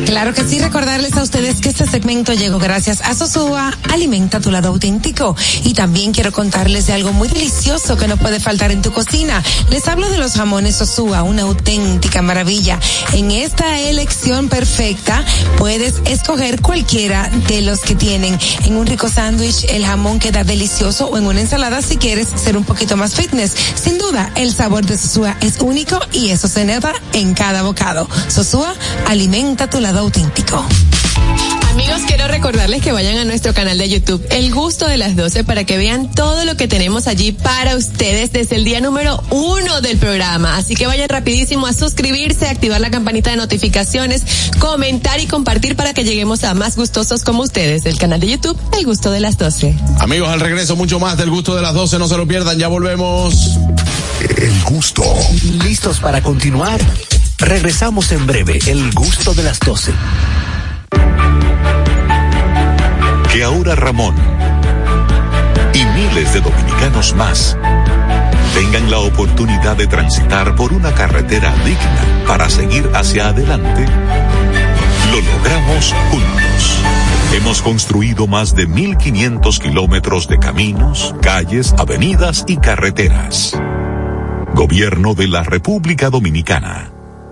Claro que sí, recordarles a ustedes que este segmento llegó gracias a Sosúa, alimenta tu lado auténtico. Y también quiero contarles de algo muy delicioso que no puede faltar en tu cocina. Les hablo de los jamones Sosúa, una auténtica maravilla. En esta elección perfecta puedes escoger cualquiera de los que tienen. En un rico sándwich el jamón queda delicioso o en una ensalada si quieres ser un poquito más fitness. Sin duda, el sabor de Sosúa es único y eso se nota en cada bocado. Sosúa, alimenta tu lado auténtico. Amigos, quiero recordarles que vayan a nuestro canal de YouTube, El Gusto de las 12, para que vean todo lo que tenemos allí para ustedes desde el día número uno del programa. Así que vayan rapidísimo a suscribirse, activar la campanita de notificaciones, comentar y compartir para que lleguemos a más gustosos como ustedes. El canal de YouTube, El Gusto de las 12. Amigos, al regreso mucho más del gusto de las 12, no se lo pierdan, ya volvemos. El gusto. ¿Listos para continuar? Regresamos en breve, el gusto de las 12. Que ahora Ramón y miles de dominicanos más tengan la oportunidad de transitar por una carretera digna para seguir hacia adelante, lo logramos juntos. Hemos construido más de 1.500 kilómetros de caminos, calles, avenidas y carreteras. Gobierno de la República Dominicana.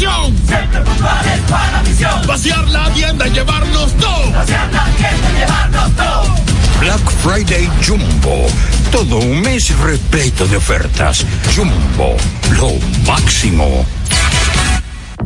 misión. Siempre puntuales para la misión. Vaciar la tienda y llevarnos todo. Vaciar la tienda y llevarnos todo. Black Friday Jumbo. Todo un mes repleto de ofertas. Jumbo, lo máximo.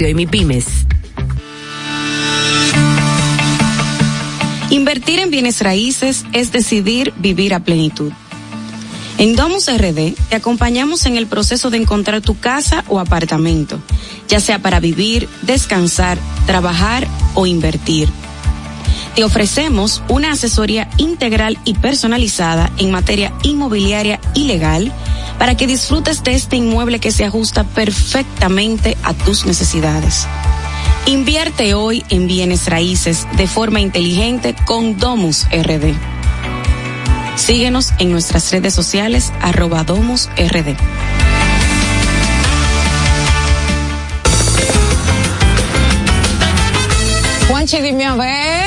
y MIPIMES. Invertir en bienes raíces es decidir vivir a plenitud. En Domus RD te acompañamos en el proceso de encontrar tu casa o apartamento, ya sea para vivir, descansar, trabajar o invertir. Te ofrecemos una asesoría integral y personalizada en materia inmobiliaria y legal para que disfrutes de este inmueble que se ajusta perfectamente a tus necesidades. Invierte hoy en bienes raíces de forma inteligente con Domus RD. Síguenos en nuestras redes sociales arroba Domus RD. Juanchi, a ver.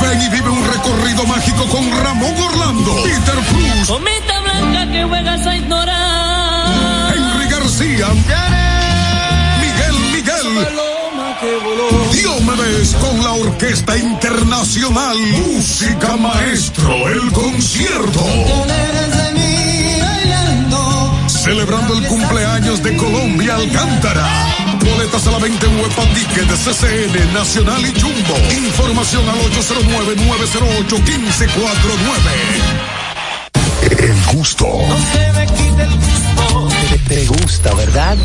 Ven y vive un recorrido mágico con Ramón Orlando, Peter Cruz, Cometa blanca que juegas a ignorar. Henry García, Miguel Miguel. Diomedes con la Orquesta Internacional Música Maestro, el concierto. Celebrando el cumpleaños de Colombia Alcántara. Boletas a la venta en Huepa Ticket de CCN, Nacional y Jumbo. Información al 809-908-1549. El gusto. Te, te gusta, ¿verdad?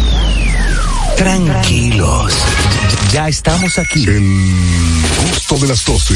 Tranquilos. Ya estamos aquí. El gusto de las 12.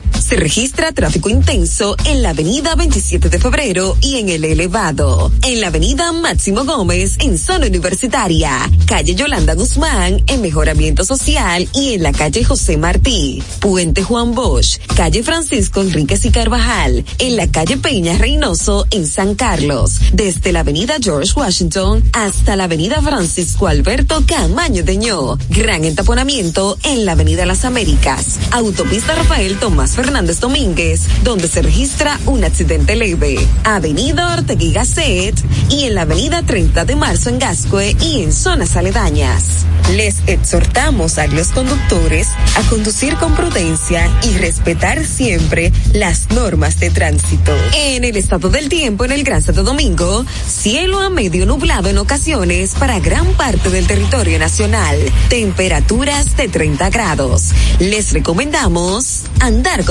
Se registra tráfico intenso en la avenida 27 de febrero y en el elevado. En la avenida Máximo Gómez en zona universitaria. Calle Yolanda Guzmán en mejoramiento social y en la calle José Martí. Puente Juan Bosch. Calle Francisco Enríquez y Carvajal. En la calle Peña Reynoso en San Carlos. Desde la avenida George Washington hasta la avenida Francisco Alberto Camaño Deñó. Gran entaponamiento en la avenida Las Américas. Autopista Rafael Tomás Fernández Domínguez, donde se registra un accidente leve. Avenida Ortegui Gasset y en la avenida 30 de marzo en Gascue y en zonas aledañas. Les exhortamos a los conductores a conducir con prudencia y respetar siempre las normas de tránsito. En el estado del tiempo en el Gran Santo Domingo, cielo a medio nublado en ocasiones para gran parte del territorio nacional. Temperaturas de 30 grados. Les recomendamos andar con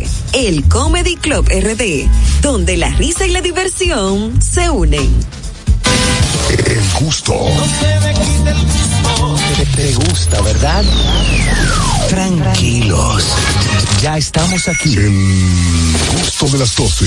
829-341-1111. El Comedy Club RD, donde la risa y la diversión se unen. El gusto. Te, te gusta, ¿verdad? Tranquilos. Ya estamos aquí. El gusto de las 12.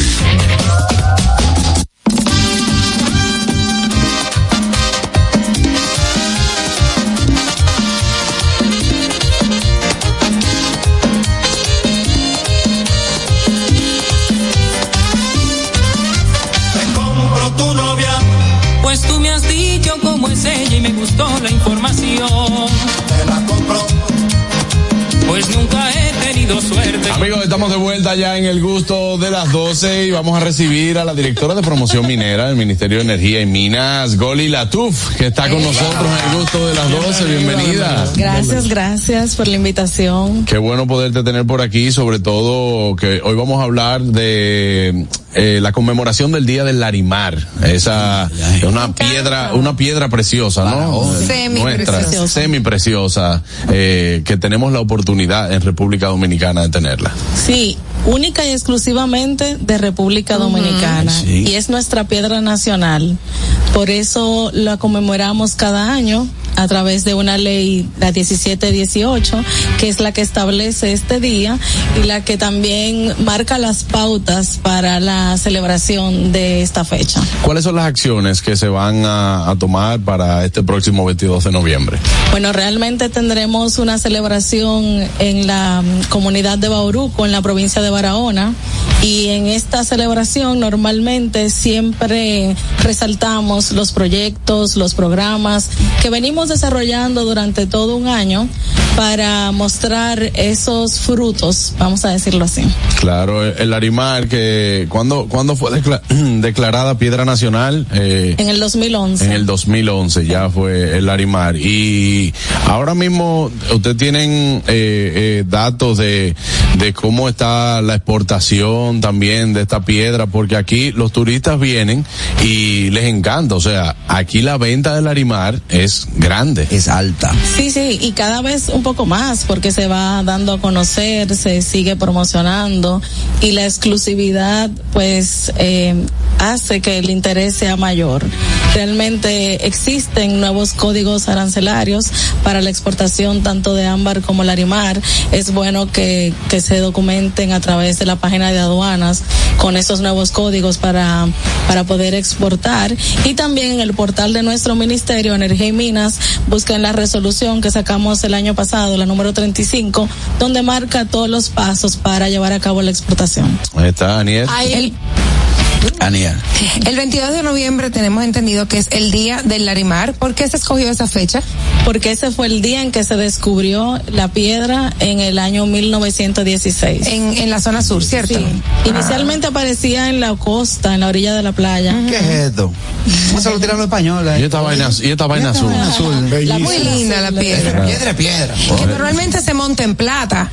Es ella y me gustó la información. Te la compro, pues nunca tenido suerte. Amigos, estamos de vuelta ya en el gusto de las 12 y vamos a recibir a la directora de promoción minera del Ministerio de Energía y Minas, Goli Latuf, que está con nosotros en el gusto de las 12. Bienvenida. Gracias, gracias por la invitación. Qué bueno poderte tener por aquí, sobre todo que hoy vamos a hablar de eh, la conmemoración del Día del Larimar. Esa es una piedra, una piedra preciosa, ¿no? Nuestra, Semipreciosa. semi preciosa, eh, que tenemos la oportunidad en República Dominicana de tenerla. Sí, única y exclusivamente de República Dominicana. Sí. Y es nuestra piedra nacional. Por eso la conmemoramos cada año a través de una ley, la 1718, que es la que establece este día y la que también marca las pautas para la celebración de esta fecha. ¿Cuáles son las acciones que se van a, a tomar para este próximo 22 de noviembre? Bueno, realmente tendremos una celebración en la comunidad de Bauruco, en la provincia de Barahona. Y en esta celebración normalmente siempre resaltamos los proyectos, los programas que venimos desarrollando durante todo un año para mostrar esos frutos, vamos a decirlo así. Claro, el, Larimar, que cuando cuando fue decla- declarada piedra nacional, eh, En el 2011. en el 2011 ya fue el Larimar. Y ahora mismo ustedes tienen eh, eh, datos de, de cómo está la exportación también de esta piedra, porque aquí los turistas vienen y les encanta. O sea, aquí la venta del Larimar es grande. Es alta. Sí, sí, y cada vez un poco más porque se va dando a conocer, se sigue promocionando y la exclusividad pues eh, hace que el interés sea mayor. Realmente existen nuevos códigos arancelarios para la exportación tanto de ámbar como larimar. Es bueno que, que se documenten a través de la página de aduanas con esos nuevos códigos para, para poder exportar y también en el portal de nuestro ministerio Energía y Minas busquen la resolución que sacamos el año pasado, la número 35, donde marca todos los pasos para llevar a cabo la exportación. Ahí está, Aniel. El, Aniel. el 22 de noviembre tenemos entendido que es el día del Larimar. ¿Por qué se escogió esa fecha? Porque ese fue el día en que se descubrió la piedra en el año 1916. En, en la zona sur, ¿cierto? Sí. Inicialmente aparecía en la costa, en la orilla de la playa. ¿Qué es esto? ¿Cómo se lo tiran los españoles? Y esta vaina, y esta vaina azul. La muy linda la piedra. Piedra, piedra. Que normalmente se monta en plata.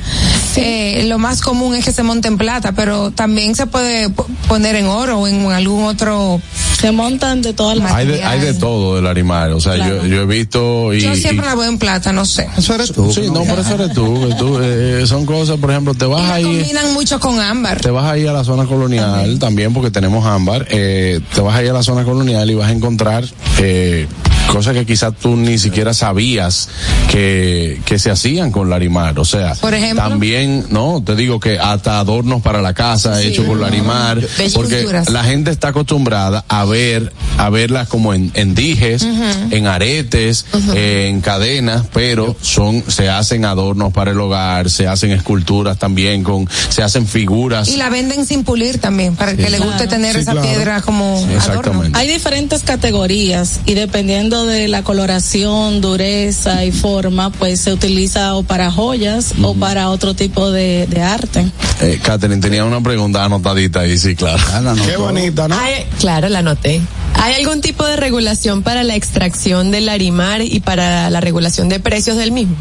Eh, lo más común es que se monte en plata, pero también se puede po- poner en oro o en algún otro. Se montan de todas las Hay de, hay de todo del Larimar. O sea, yo, yo he visto y, Yo y- siempre la veo en plata, no sé. Eso eres tú. Sí, no, por eso eres tú. eh, son cosas, por ejemplo, te vas ahí, combinan mucho con ámbar. te vas ahí a la zona colonial también, porque tenemos ámbar. Eh, te vas ahí a la zona colonial y vas a encontrar eh, cosas que quizás tú ni siquiera sabías que, que se hacían con Larimar. O sea, Por ejemplo. también, no, te digo que hasta adornos para la casa Sí. hechos con Larimar, porque la gente está acostumbrada a ver, a verlas como en, en dijes, en aretes, eh, en cadenas, pero son, se hacen adornos para el hogar, se hacen esculturas también con, se hacen figuras. Y la venden sin pulir también, para que le guste Claro. tener Sí, esa claro. piedra como adorno. Hay diferentes categorías y dependiendo de la coloración, dureza y forma, pues se utiliza o para joyas o para otro tipo de, de arte. Eh, Catherine tenía una pregunta anotadita ahí, sí, claro. Qué bonita, ¿no? Claro, la anoté. ¿Hay algún tipo de regulación para la extracción del arimar y para la regulación de precios del mismo?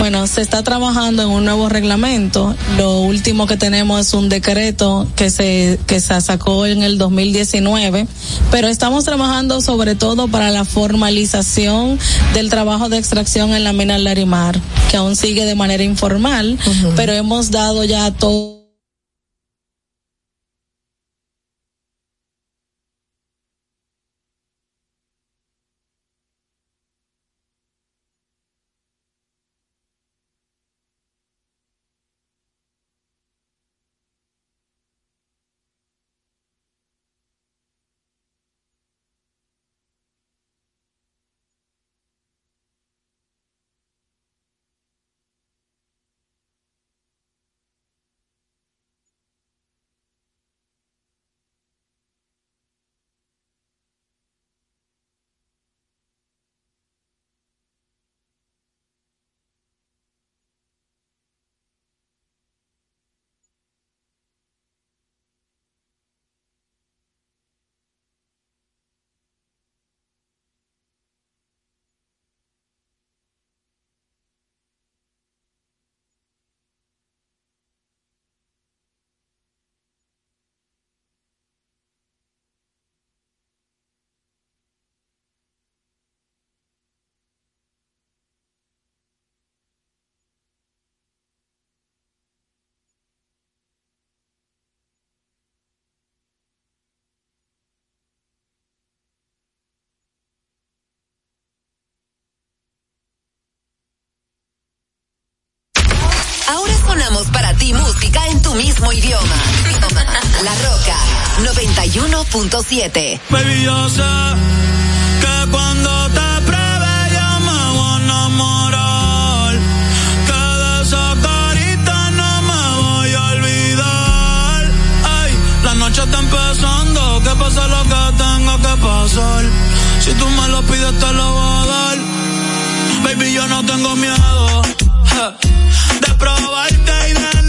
Bueno, se está trabajando en un nuevo reglamento. Lo último que tenemos es un decreto que se que se sacó en el 2019, pero estamos trabajando sobre todo para la formalización del trabajo de extracción en la mina Larimar, que aún sigue de manera informal, pero hemos dado ya todo Ahora sonamos para ti música en tu mismo idioma. La Roca 91.7. Baby, yo sé que cuando te pruebe yo me voy a enamorar. Que de esa carita no me voy a olvidar. Ay, la noche está empezando, que pase lo que tenga que pasar. Si tú me lo pides te lo voy a dar. Baby, yo no tengo miedo ja, probarte y de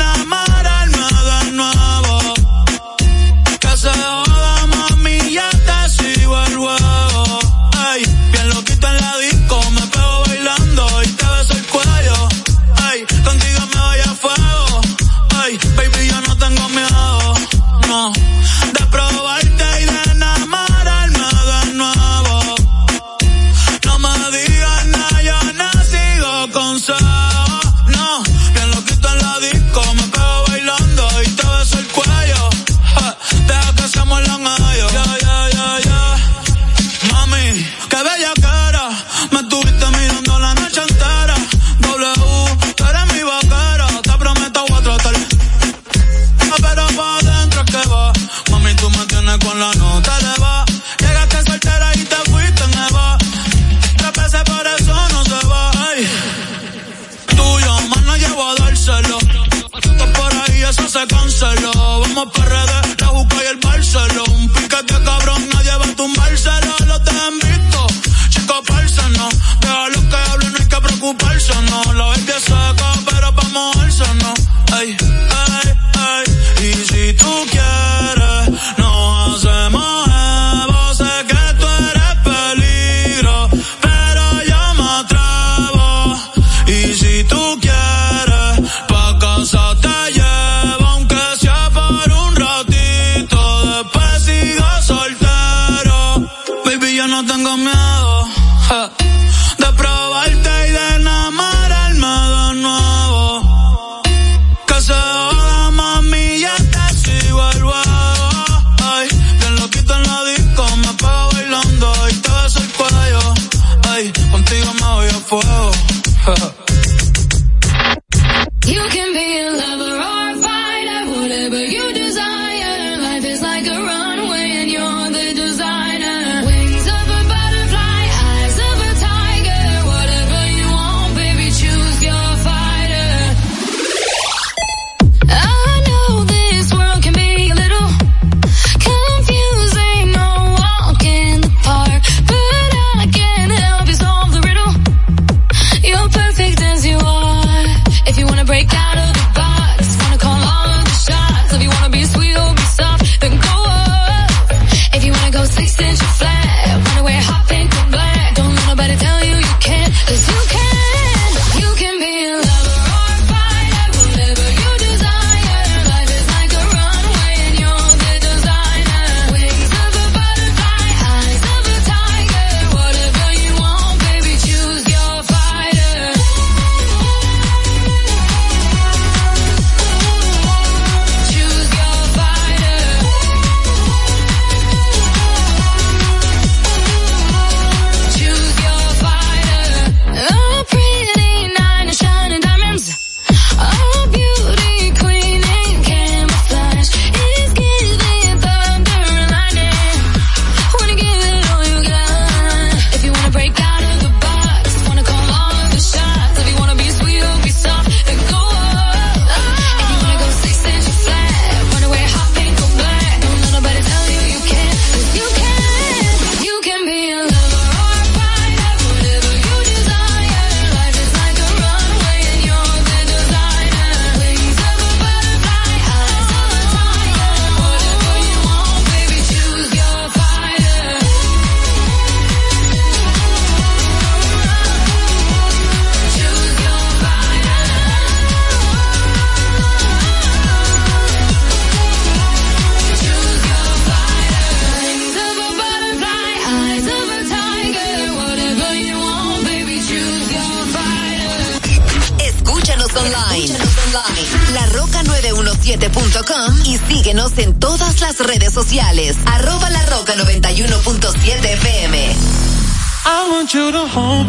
home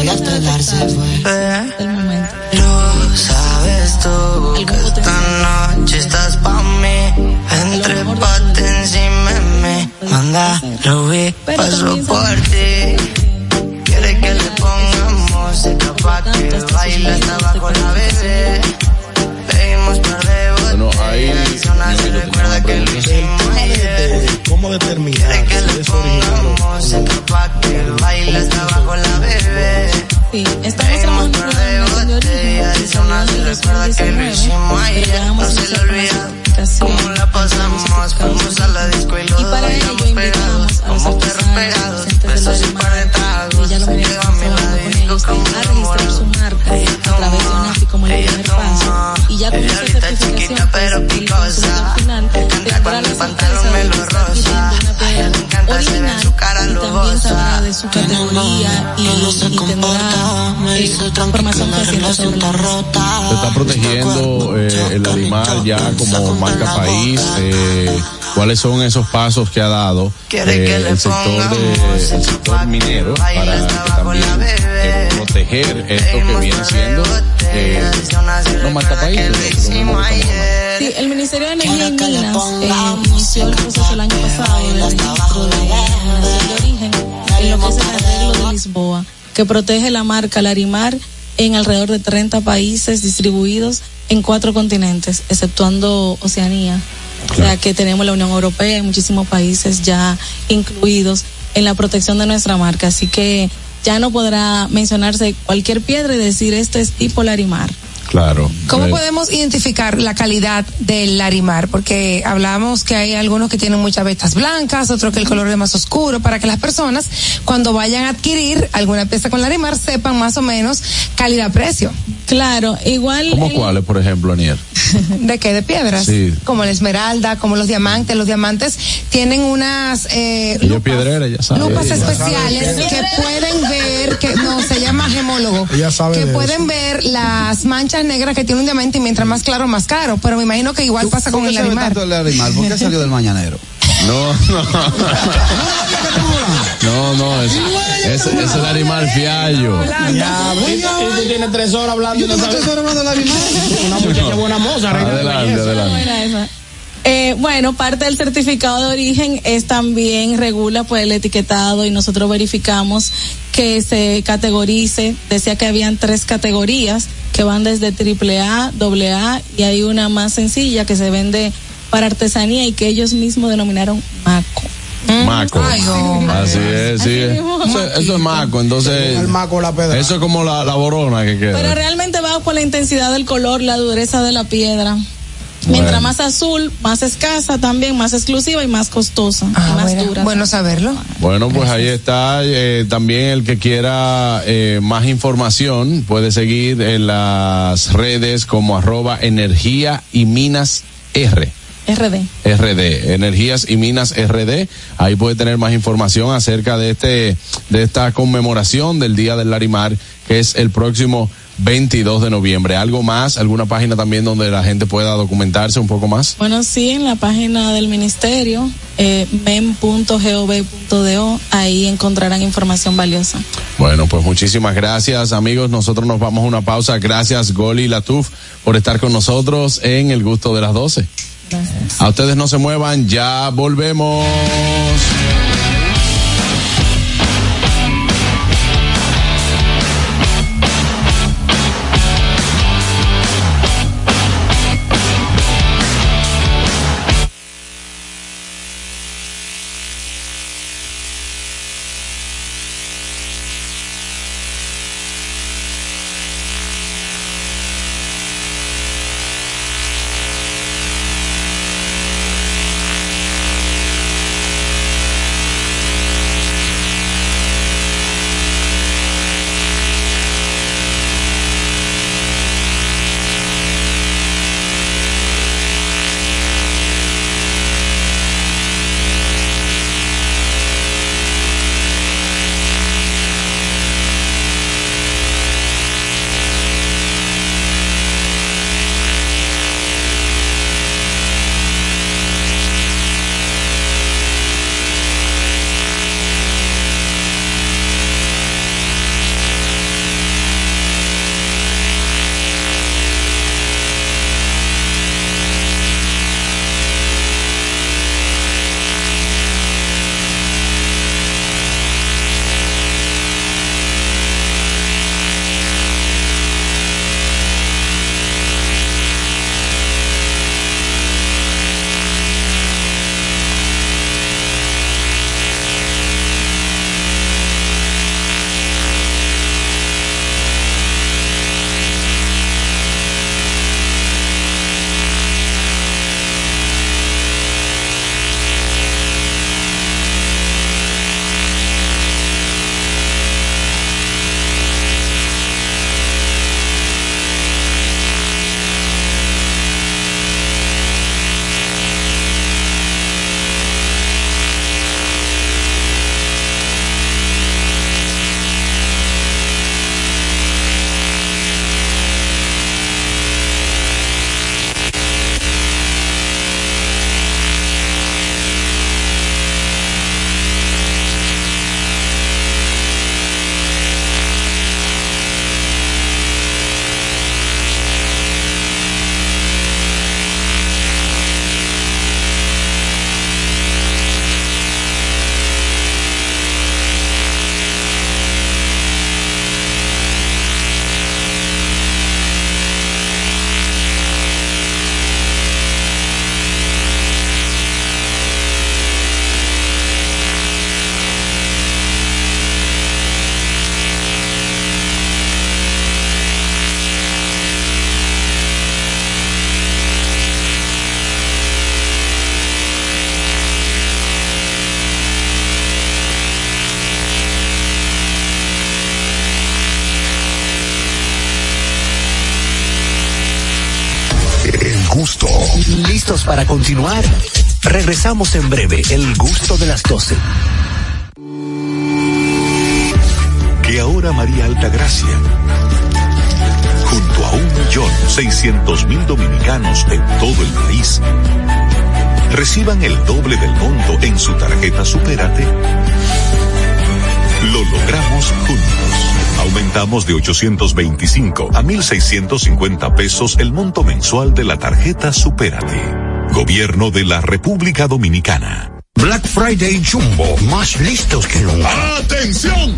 el techo y hasta el fue. Lo sabes tú, que esta noche estás pa' mí, entre pate encima de mí, manda, lo vi, paso por ti. Quiere que le pongamos música pa' que baile hasta abajo la BC. Pedimos par de Bueno, ahí. recuerda que lo hicimos ayer. ¿Cómo determinar si es original o Música pa' que abajo la bebé. Sí, estamos en una canción de origen que salió en el 2019, pero ya hemos hecho ¿Cómo la pasamos? Fuimos a la disco y para ello invitamos a los artesanos presentes del Larimar y ya lo venimos trabajando con ellos a registrar su marca a través de UNAFI como el primer paso y ya con esta certificación pues el consumidor final tendrá la certeza de que está adquiriendo una piedra original y también sabrá de su categoría y, y tendrá eh. Se está protegiendo eh, el animal ya como marca país. eh, ¿Cuáles son esos pasos que ha dado eh, el sector de el sector minero para que también eh, proteger esto que viene siendo eh, no país? Sí, el Ministerio de Energía y Minas eh, inició el proceso el año pasado del registro de origen en lo que es el arreglo de Lisboa, que protege la marca Larimar en alrededor de 30 países distribuidos en cuatro continentes, exceptuando Oceanía. O sea que tenemos la Unión Europea y muchísimos países ya incluidos en la protección de nuestra marca. Así que ya no podrá mencionarse cualquier piedra y decir este es tipo Larimar. Claro. ¿Cómo Eh, podemos identificar la calidad del larimar? Porque hablamos que hay algunos que tienen muchas vetas blancas, otros que el color es más oscuro, para que las personas cuando vayan a adquirir alguna pieza con larimar sepan más o menos calidad-precio. Claro, igual. ¿Cómo el- cuáles, por ejemplo, Anier? ¿De qué? De piedras. Sí. Como la esmeralda, como los diamantes. Los diamantes tienen unas eh, es piedrera, ya sabe. lupas especiales que pueden ver, que no, se llama gemólogo, Ella sabe que de pueden ver las manchas negras que tiene un diamante y mientras más claro, más caro. Pero me imagino que igual pasa con ¿Por el larimar. tanto el larimar? ¿Por qué salió del mañanero? No, no. No, no, es, es, es el animal fiallo. Ya, y, tú tienes tres horas hablando. y no sabes- Una muchacha buena moza, Adelante, adelante. Eh, bueno, parte del certificado de origen es también regula pues el etiquetado y nosotros verificamos que se categorice. Decía que habían tres categorías que van desde triple A, doble A y hay una más sencilla que se vende para artesanía y que ellos mismos denominaron maco. Maco. Ay. Así es, sí. Eso, eso es maco, entonces. El maco la pedra. Eso es como la, la borona que Pero queda. realmente va por la intensidad del color, la dureza de la piedra. Mientras más azul, más escasa también, más exclusiva y más costosa, Ah, y más bueno, dura. bueno saberlo. Bueno, pues ahí está. eh, también el que quiera eh, más información puede seguir en las redes como arroba energía y minas R. RD. RD, Energías y Minas RD. Ahí puede tener más información acerca de este, de esta conmemoración del Día del Larimar, que es el próximo 22 de noviembre. ¿Algo más? ¿Alguna página también donde la gente pueda documentarse un poco más? Bueno, sí, en la página del ministerio, eh, mem.gov.do, ahí encontrarán información valiosa. Bueno, pues muchísimas gracias, amigos. Nosotros nos vamos a una pausa. Gracias, Goli Latuf, por estar con nosotros en El Gusto de las 12. A ustedes no se muevan, ya volvemos. Continuar? Regresamos en breve, el gusto de las 12. Que ahora María Altagracia, junto a un millón seiscientos mil dominicanos en todo el país, reciban el doble del monto en su tarjeta Supérate. Lo logramos juntos. Aumentamos de 825 a 1.650 pesos el monto mensual de la tarjeta Supérate. Gobierno de la República Dominicana. Black Friday Jumbo, más listos que nunca. ¡Atención!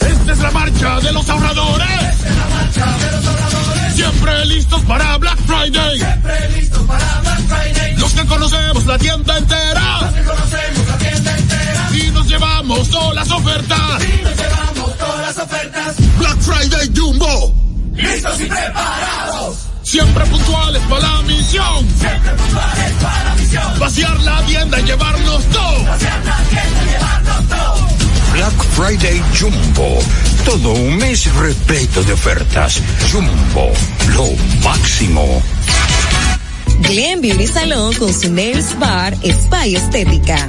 Esta es la marcha de los ahorradores. Esta es la marcha de los ahorradores. Siempre listos para Black Friday. Siempre listos para Black Friday. Los que conocemos la tienda entera. Los que conocemos la tienda entera. Y nos llevamos todas las ofertas. Y nos llevamos todas las ofertas. Black Friday Jumbo. Listos y preparados. Siempre puntuales para la misión. Siempre puntuales para la misión. Vaciar la tienda y llevarnos todo. Vaciar la tienda y llevarnos todo. Black Friday Jumbo. Todo un mes repleto de ofertas. Jumbo, lo máximo. Glen Beauty Salon con su Nails Bar Spa y Estética.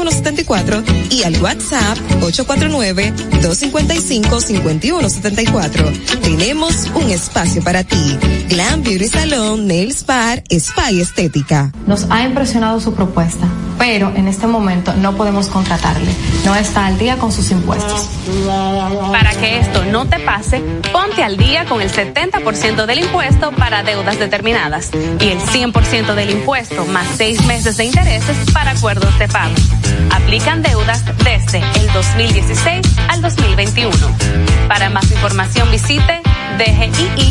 809-333-5174 y al WhatsApp 849-255-5174. Tenemos un espacio para ti. Glam Beauty Salon, Nails Bar, Spa y Estética. Nos ha impresionado su propuesta, pero en este momento no podemos contratarle. No está al día con sus impuestos. Para que esto no te pase, ponte al día con el 70% del impuesto para deudas determinadas y el 100% del impuesto más seis meses de intereses para acuerdos de pago. Aplican deudas desde el 2016 al 2021. Para más información visite dgii.gov.do.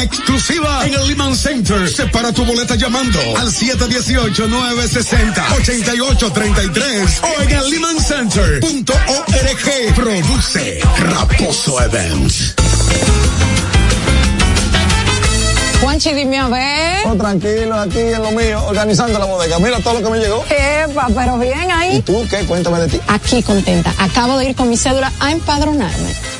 exclusiva en el Lehman Center. Separa tu boleta llamando al 718-960-8833 o en el Lehman Center.org. Produce Raposo Events. Juanchi, dime a ver. Oh, tranquilo, aquí en lo mío, organizando la bodega. Mira todo lo que me llegó. Epa, pero bien ahí. ¿Y tú qué? Cuéntame de ti. Aquí contenta. Acabo de ir con mi cédula a empadronarme.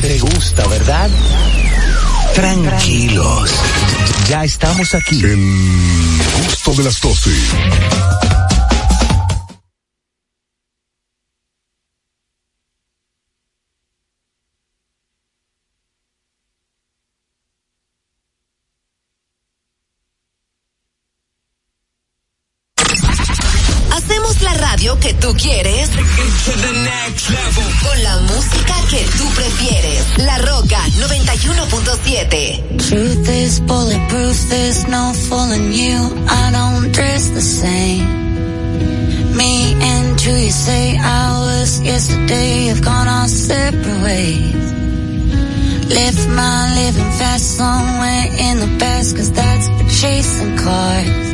te gusta, ¿verdad? Tranquilos. Ya estamos aquí. El gusto de las 12. Hacemos la radio que tú quieres. Con la música que tú prefieres. La Roca 91.7. Truth is bulletproof, there's no fooling you. I don't dress the same. Me and you, you say hours yesterday have gone our separate ways. Left my living fast somewhere in the past, cause that's for chasing cars.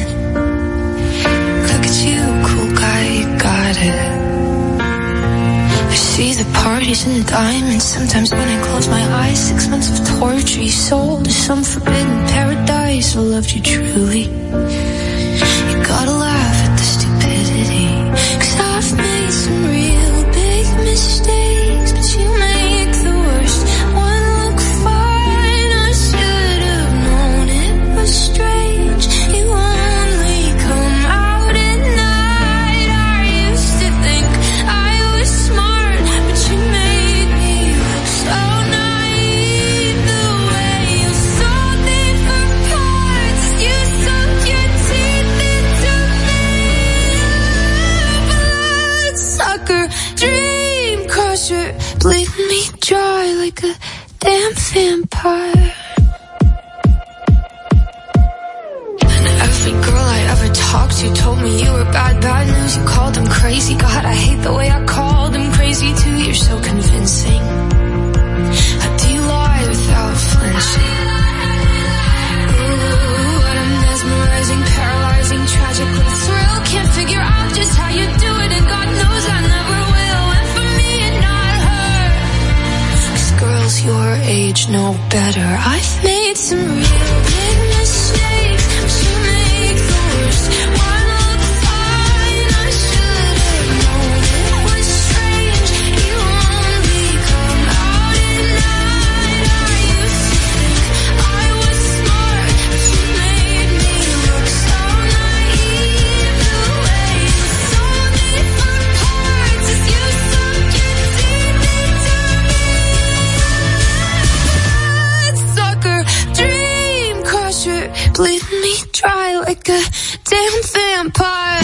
I see the parties and the diamonds. Sometimes when I close my eyes, six months of torture you sold to some forbidden paradise. I loved you truly. You gotta laugh at the stupidity. Cause I've made some real big mistakes. like a damn vampire. And every girl I ever talked to told me you were bad, bad news. You called them crazy. God, I hate the way I. know better. I've made a damn vampire.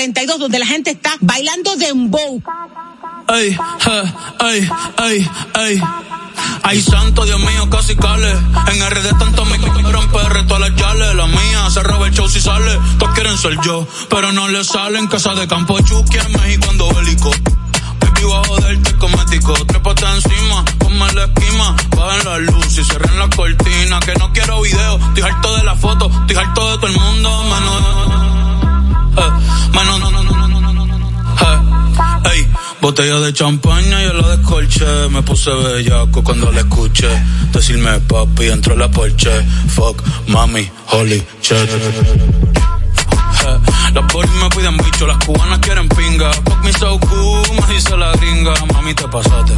42 donde la gente está bailando dembow? Ey, ey, ey, ey. Ay, santo, Dios mío, casi cale. En RD tanto me quieren PR, todas las yales. La mía se roba el show si sale. Todos quieren ser yo, pero no le salen. Casa de campo Chucky en México ando bélico. Baby, voy a joderte cosmético. Trépate encima, ponme la esquima. Bajen la luz y cierren la cortina. Que no quiero video, estoy harto de la foto. Estoy harto de todo el mundo, menos. Mano, no, no, no, no, no, no, Ey, botella de champaña, yo la descolché. Me puse bellaco cuando la escuché. Decirme papi, entró la porche. Fuck, mami, holy shit. Las boris me piden bicho, las cubanas quieren pinga. Fuck me so cool, me dice la gringa. Mami, te pasaste.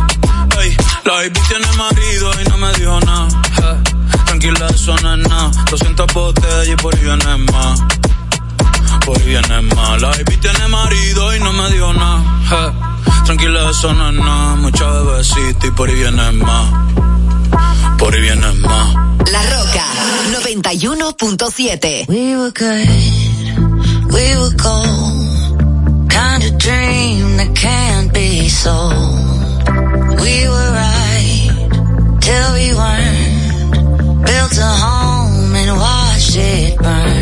Ey, la baby tiene marido y no me dijo nada. Tranquila, eso no es nada. 200 botellas y por ahí viene más. Por ahí viene más. La baby tiene marido y no me dijo nada. Eh, Tranquila, eso no es nada. Mucha bebecita y por ahí viene más. Por ahí viene más. La Roca 91.7. We were good, we were gold. Kind of dream that can't be sold. We were right till we weren't. Built a home and watched it burn.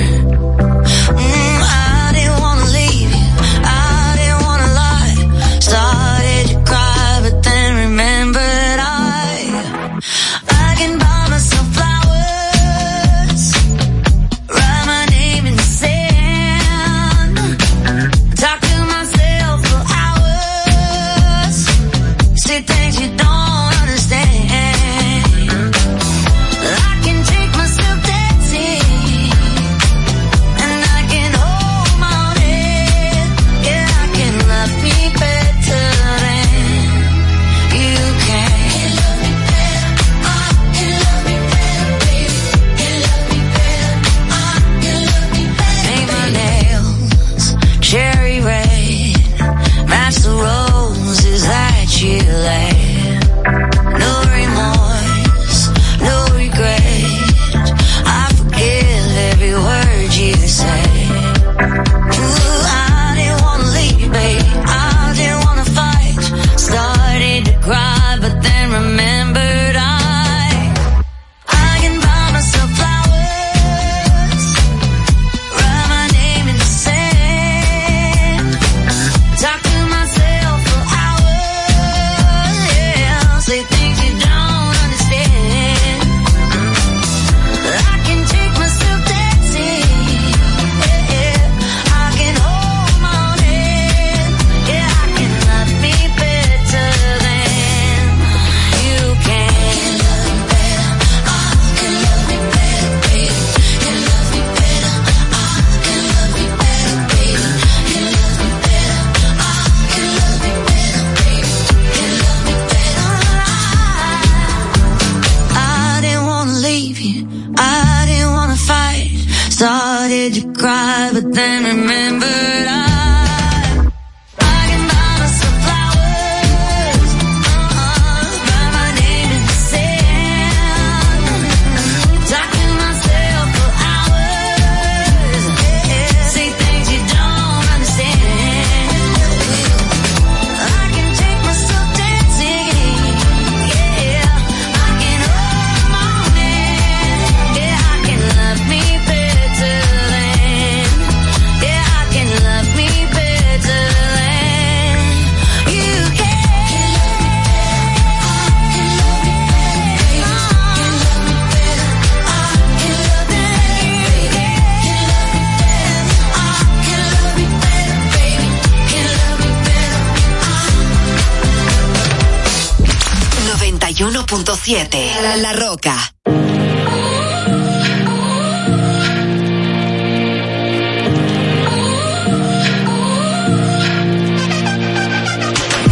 91.7. La, La Roca.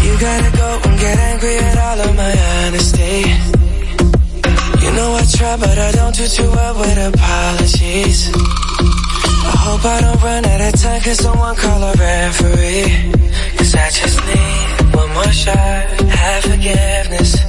You gotta go and get angry at all of my honesty. You know I try, but I don't do too well with apologies. I hope I don't run out of time, cause someone call a referee. Cause I just need one more shot, have forgiveness.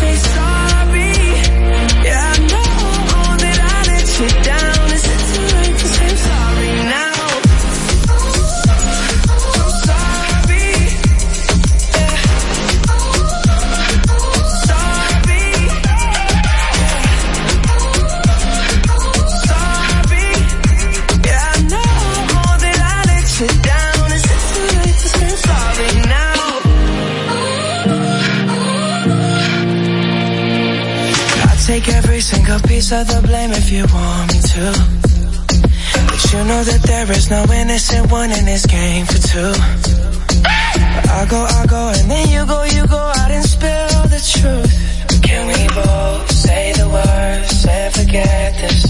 chase every single piece of the blame if you want me to. But you know that there is no innocent one in this game for two. I go, I go, and then you go, you go out and spill the truth. Can we both say the words and forget this?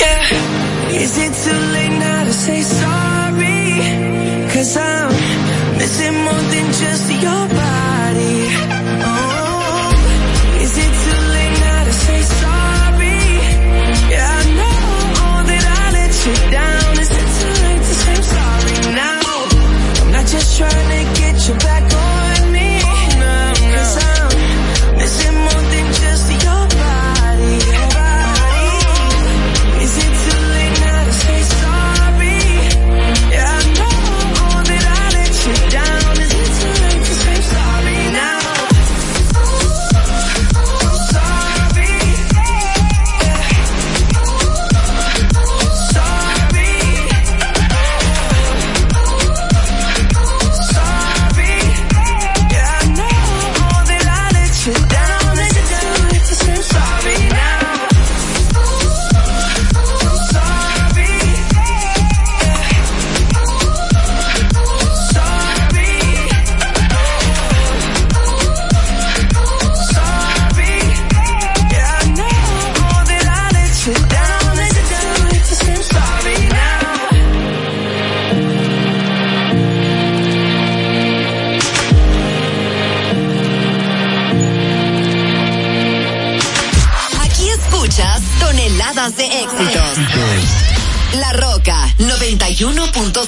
Yeah. Is it too late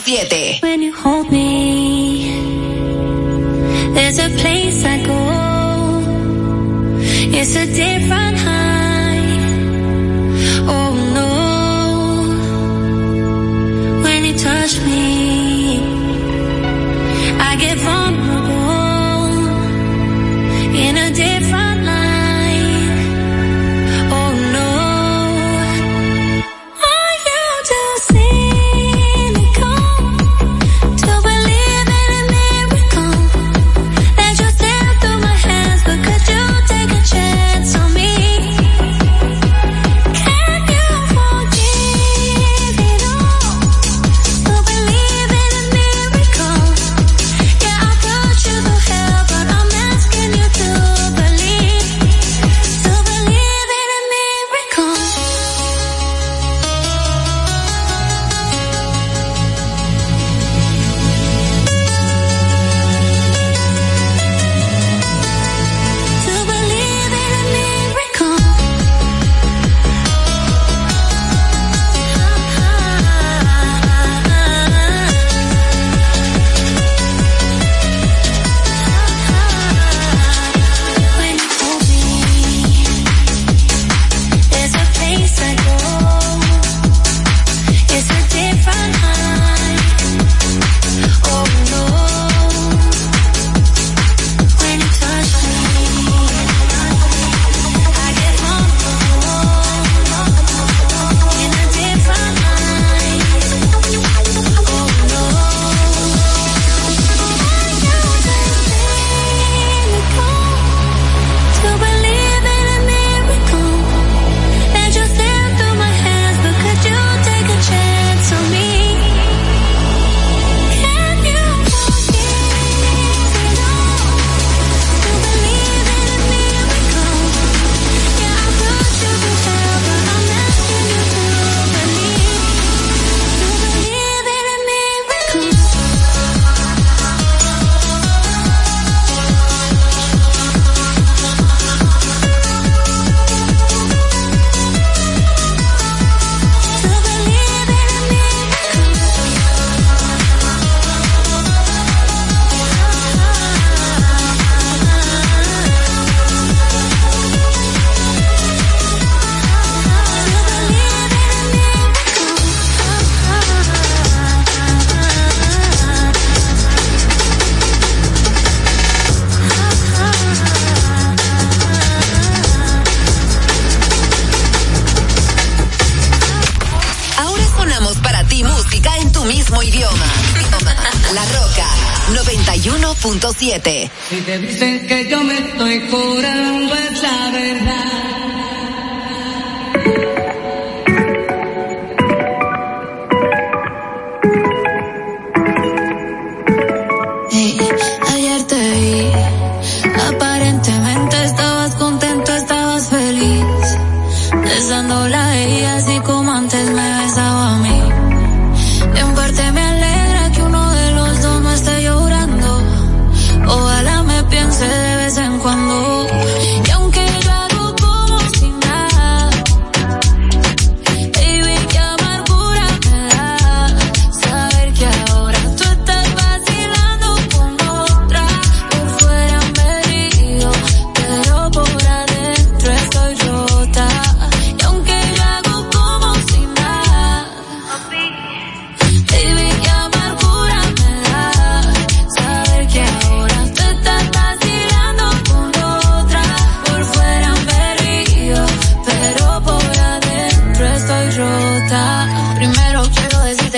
91.7. When you hold me, there's a place I go. It's a different high.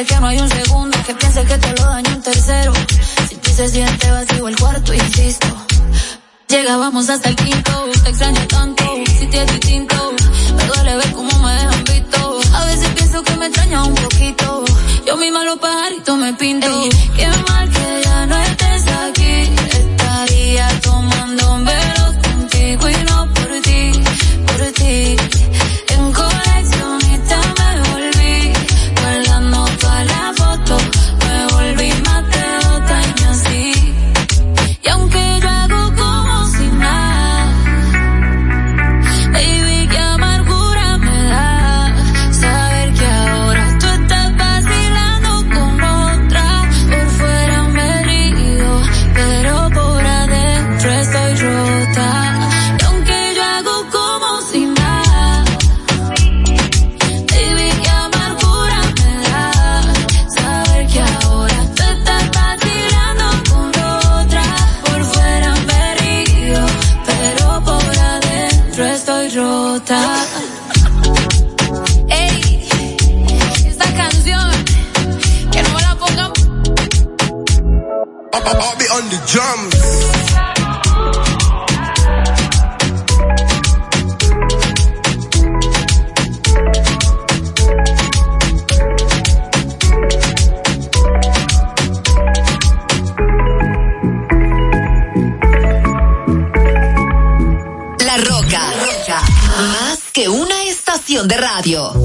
Que no hay un segundo que piense que te lo dañó un tercero. Si tú se siente vacío el cuarto, insisto. Llegábamos hasta el quinto, te extraño tanto, si te es distinto. Me duele ver cómo me dejan visto. A veces pienso que me extraña un poquito. Yo misma los pajaritos me pinto. i'll be on the la roca. Más que una estación de radio.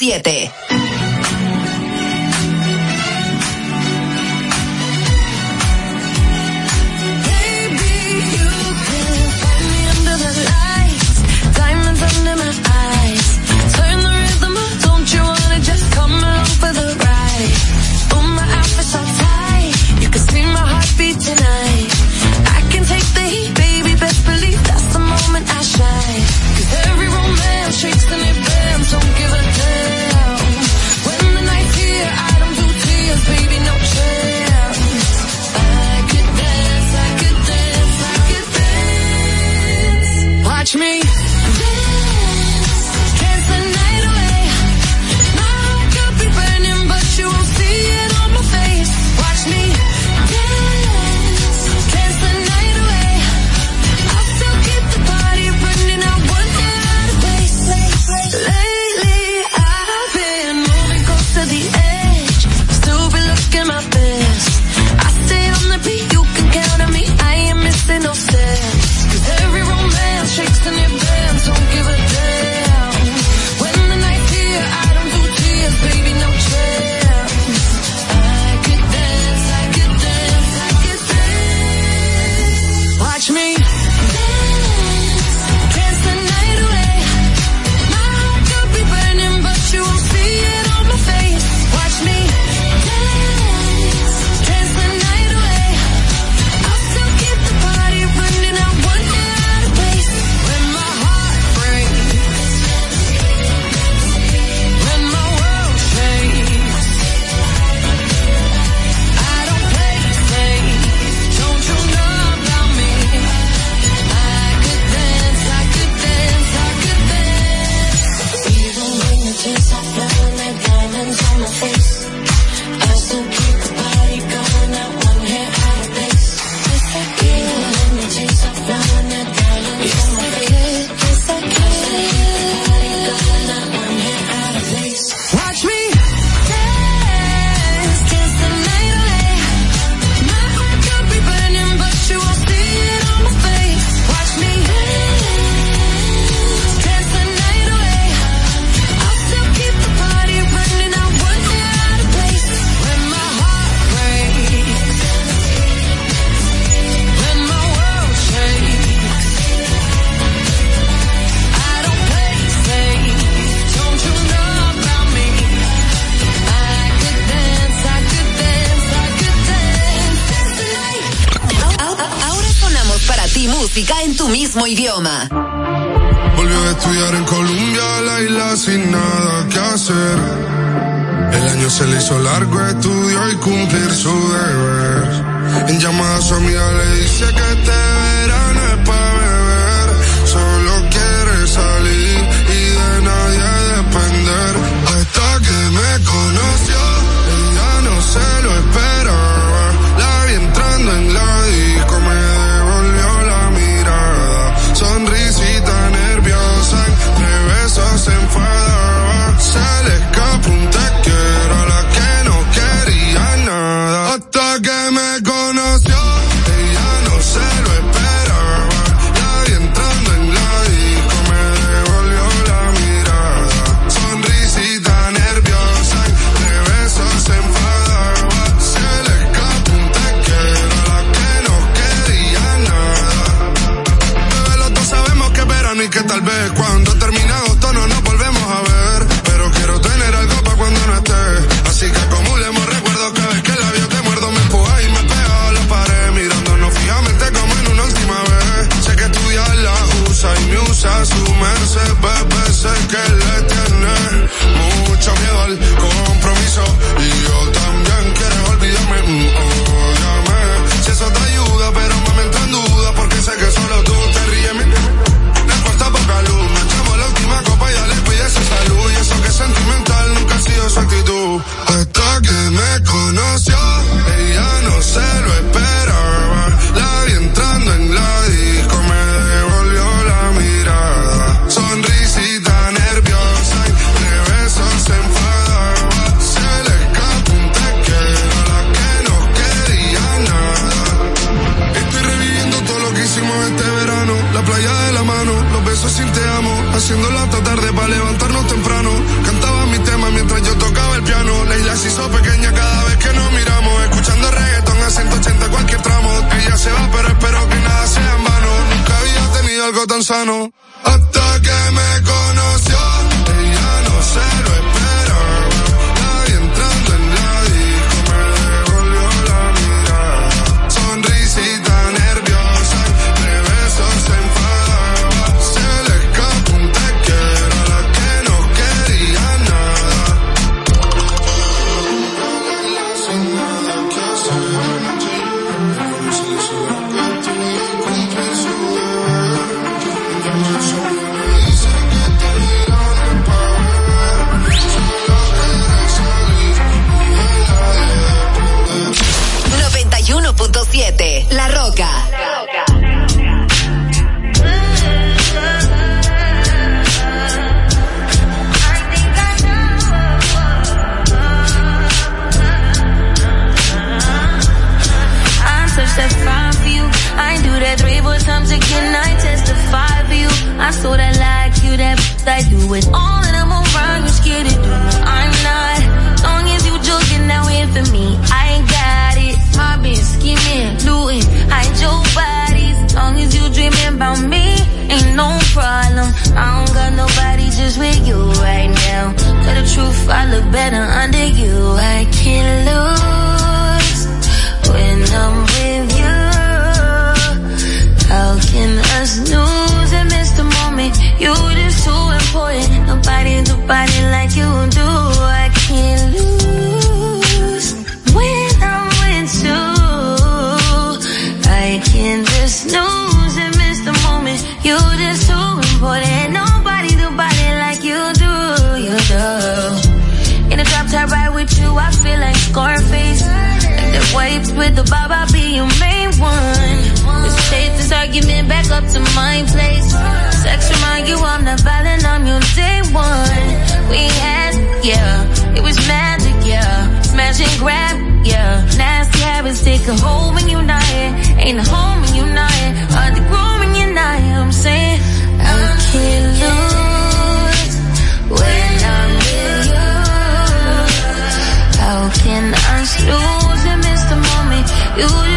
91.7. up to my place. Sex remind you I'm not violent, I'm your day one. We had, yeah, it was magic, yeah. Smash and grab, yeah. Nasty habits take a hold when you're not here. Ain't a home when you're not here. Hard to grow when you're not here, I'm saying. I can't lose when I'm with you. How can I lose and miss the moment you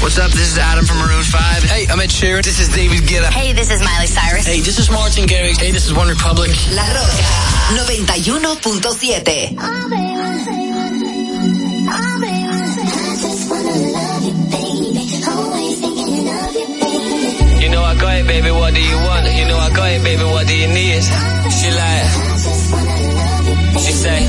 What's up? This is Adam from Maroon 5. Hey, I'm Ed Sheeran. This is David Guetta. Hey, this is Miley Cyrus. Hey, this is Martin Garrix. Hey, this is One Republic. La Roca 91.7. You know I got it, baby, what do you want? You know I got it, baby, what do you need? She like, she say,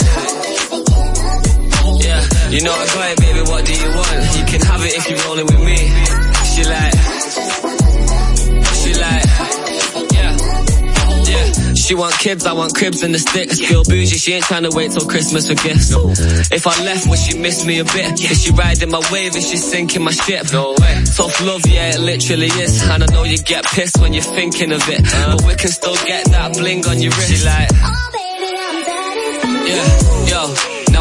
you know I got it, baby, what do you want? You can have it if you're rolling with me. She like, she like, yeah, yeah. She want kids, I want cribs and the sticks. Feel bougie, she ain't trying to wait till Christmas for gifts. If I left, would she miss me a bit? Is she riding my wave? Is she sinking my ship? No way. Tough love, yeah, it literally is. And I know you get pissed when you're thinking of it. But we can still get that bling on your wrist. She like, oh baby, I'm daddy. yeah, yo.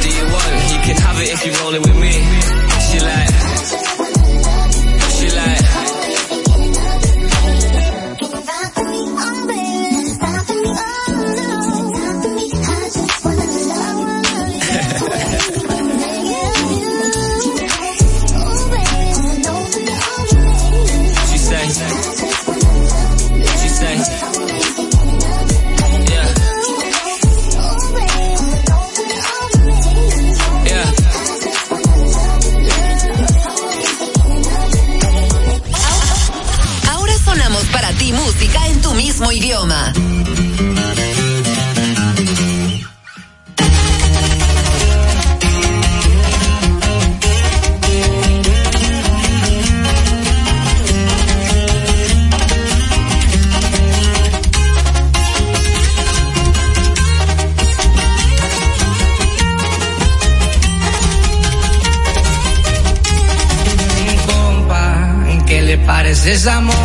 do you want? You can have it if you're rolling with me. She like, parece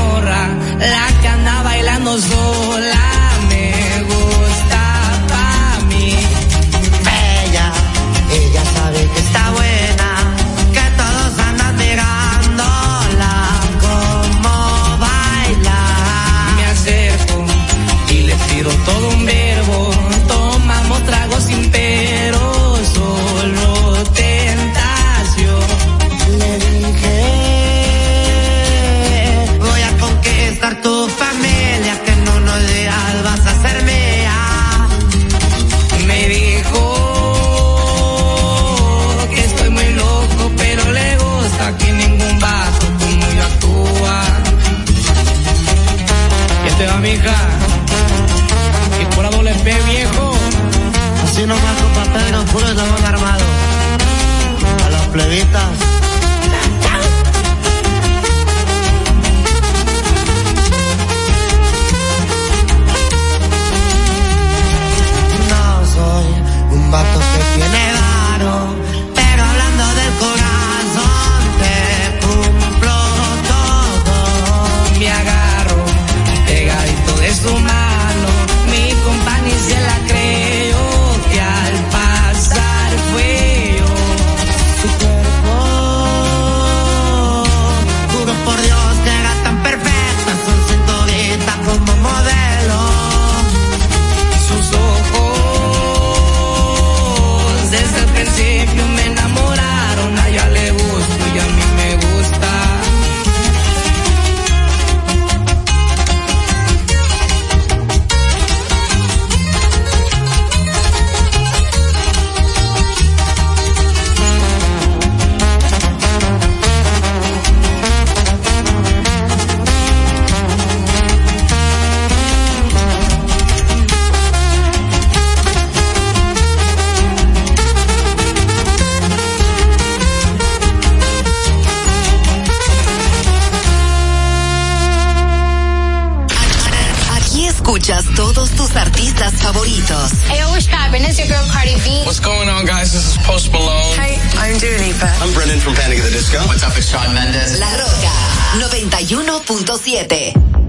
escuchas todos tus artistas favoritos. Hey, what's happening? It's your girl Cardi B. What's going on, guys? This is Post Malone. Hey, I'm Dua Lipa. I'm Brendan from Panic at the Disco. What's up, it's Shawn Mendes. La Roca 91.7.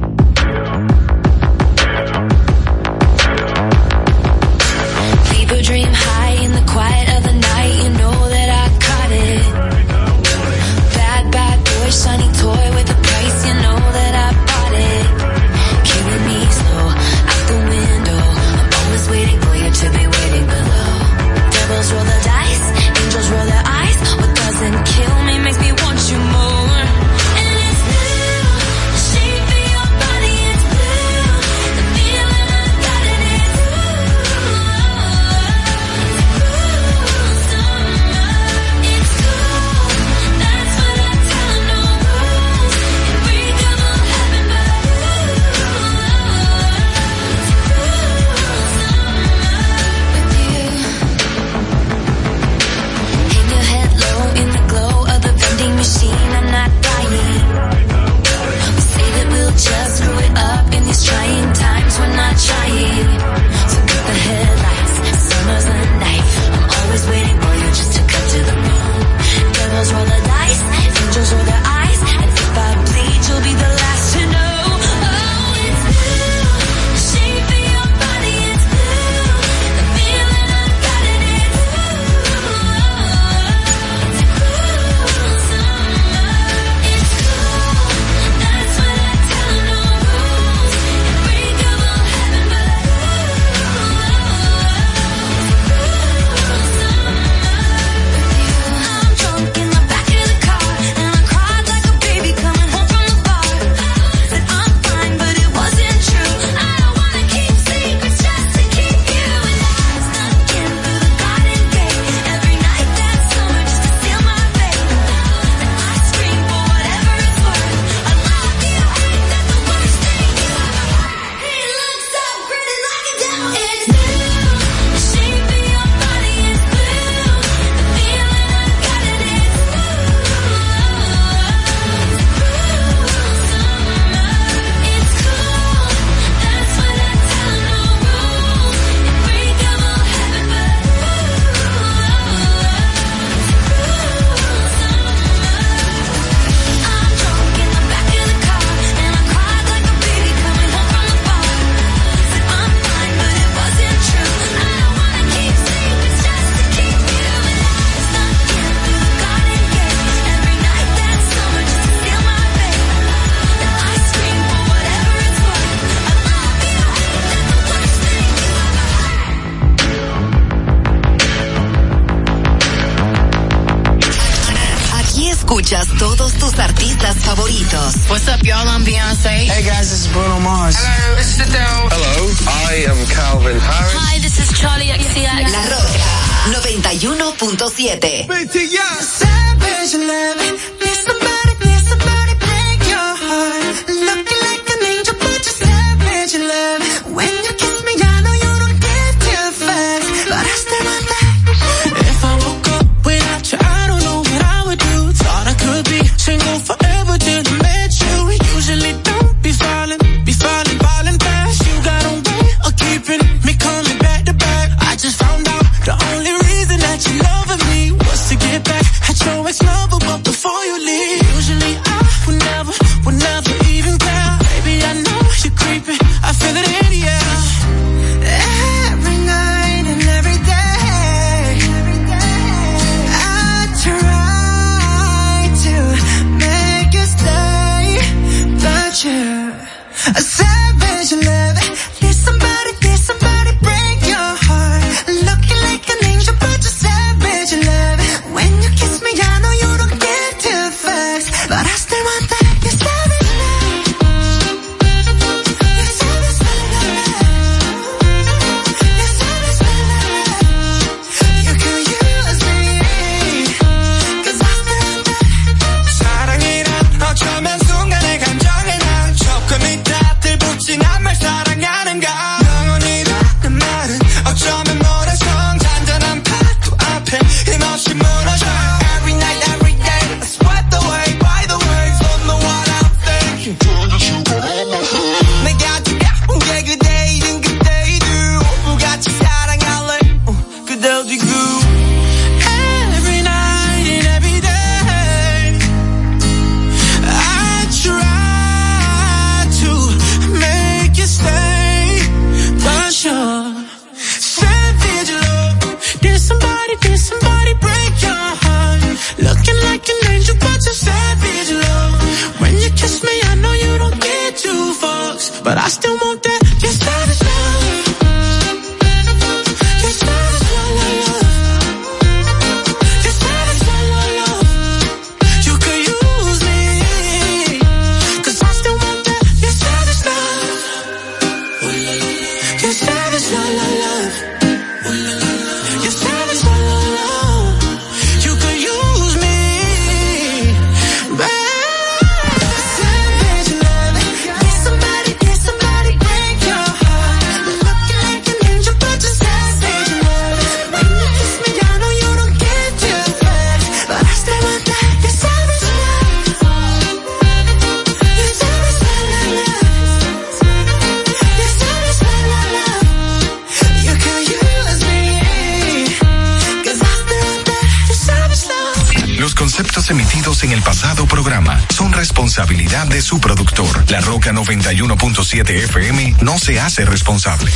se hace responsable.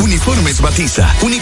Uniformes Batiza. Un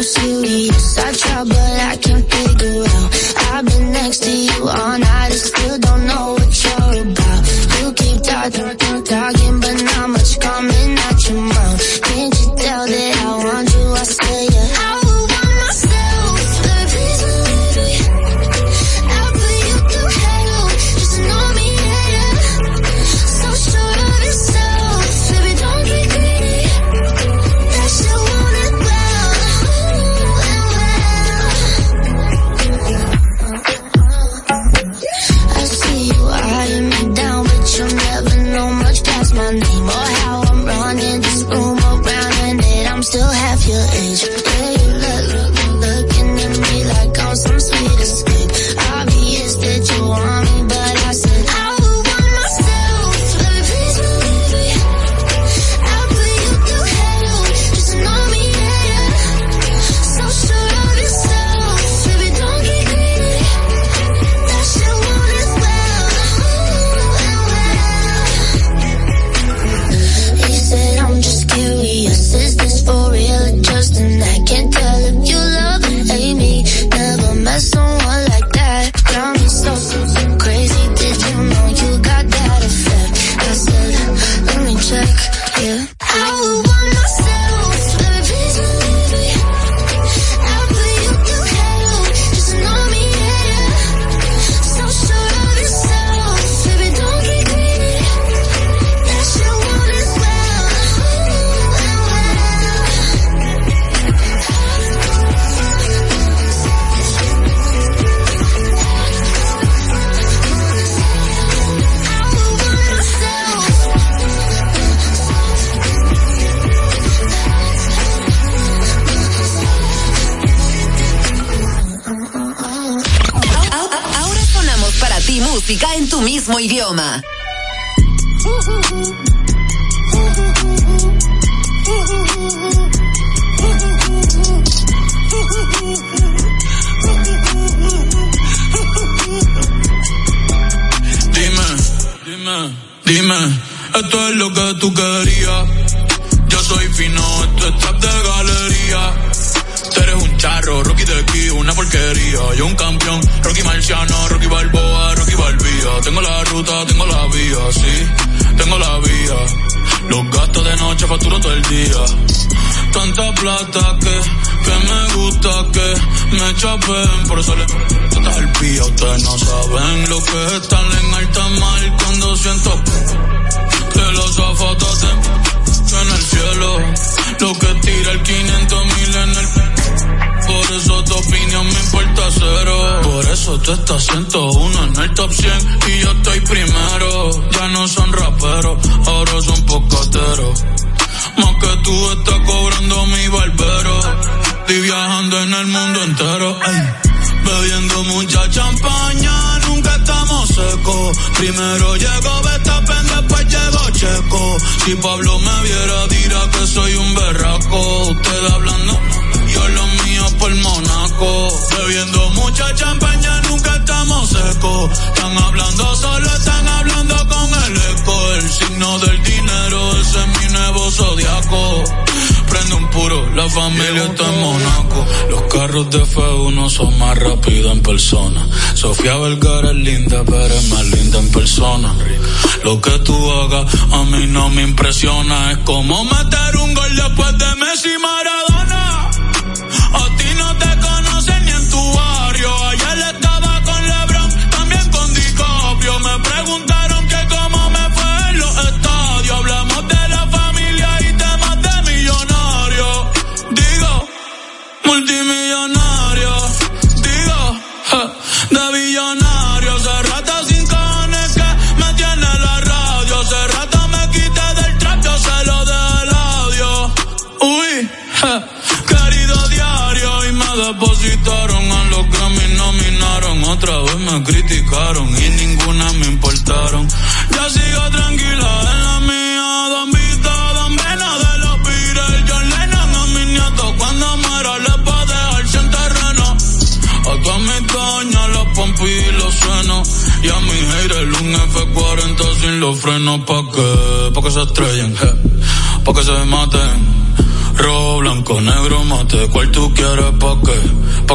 serious? I try, but I can't figure out. I've been next to you all night, I still don't know what you're about. You keep talking.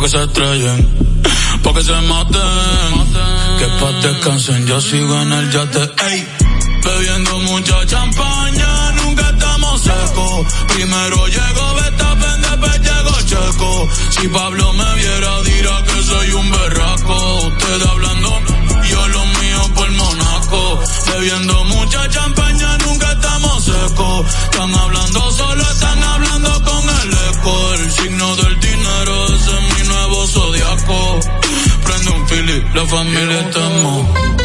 que se estrellen, pa' que se maten, que pa' descansen, yo sigo en el yate, ey, bebiendo mucha champaña, nunca estamos secos, primero llego, Betapen, después llego Checo, si Pablo me viera dirá que soy un berraco, usted hablando, yo lo mío por Monaco, bebiendo mucha champaña, nunca estamos secos, están hablando solo, están La famille est un mot.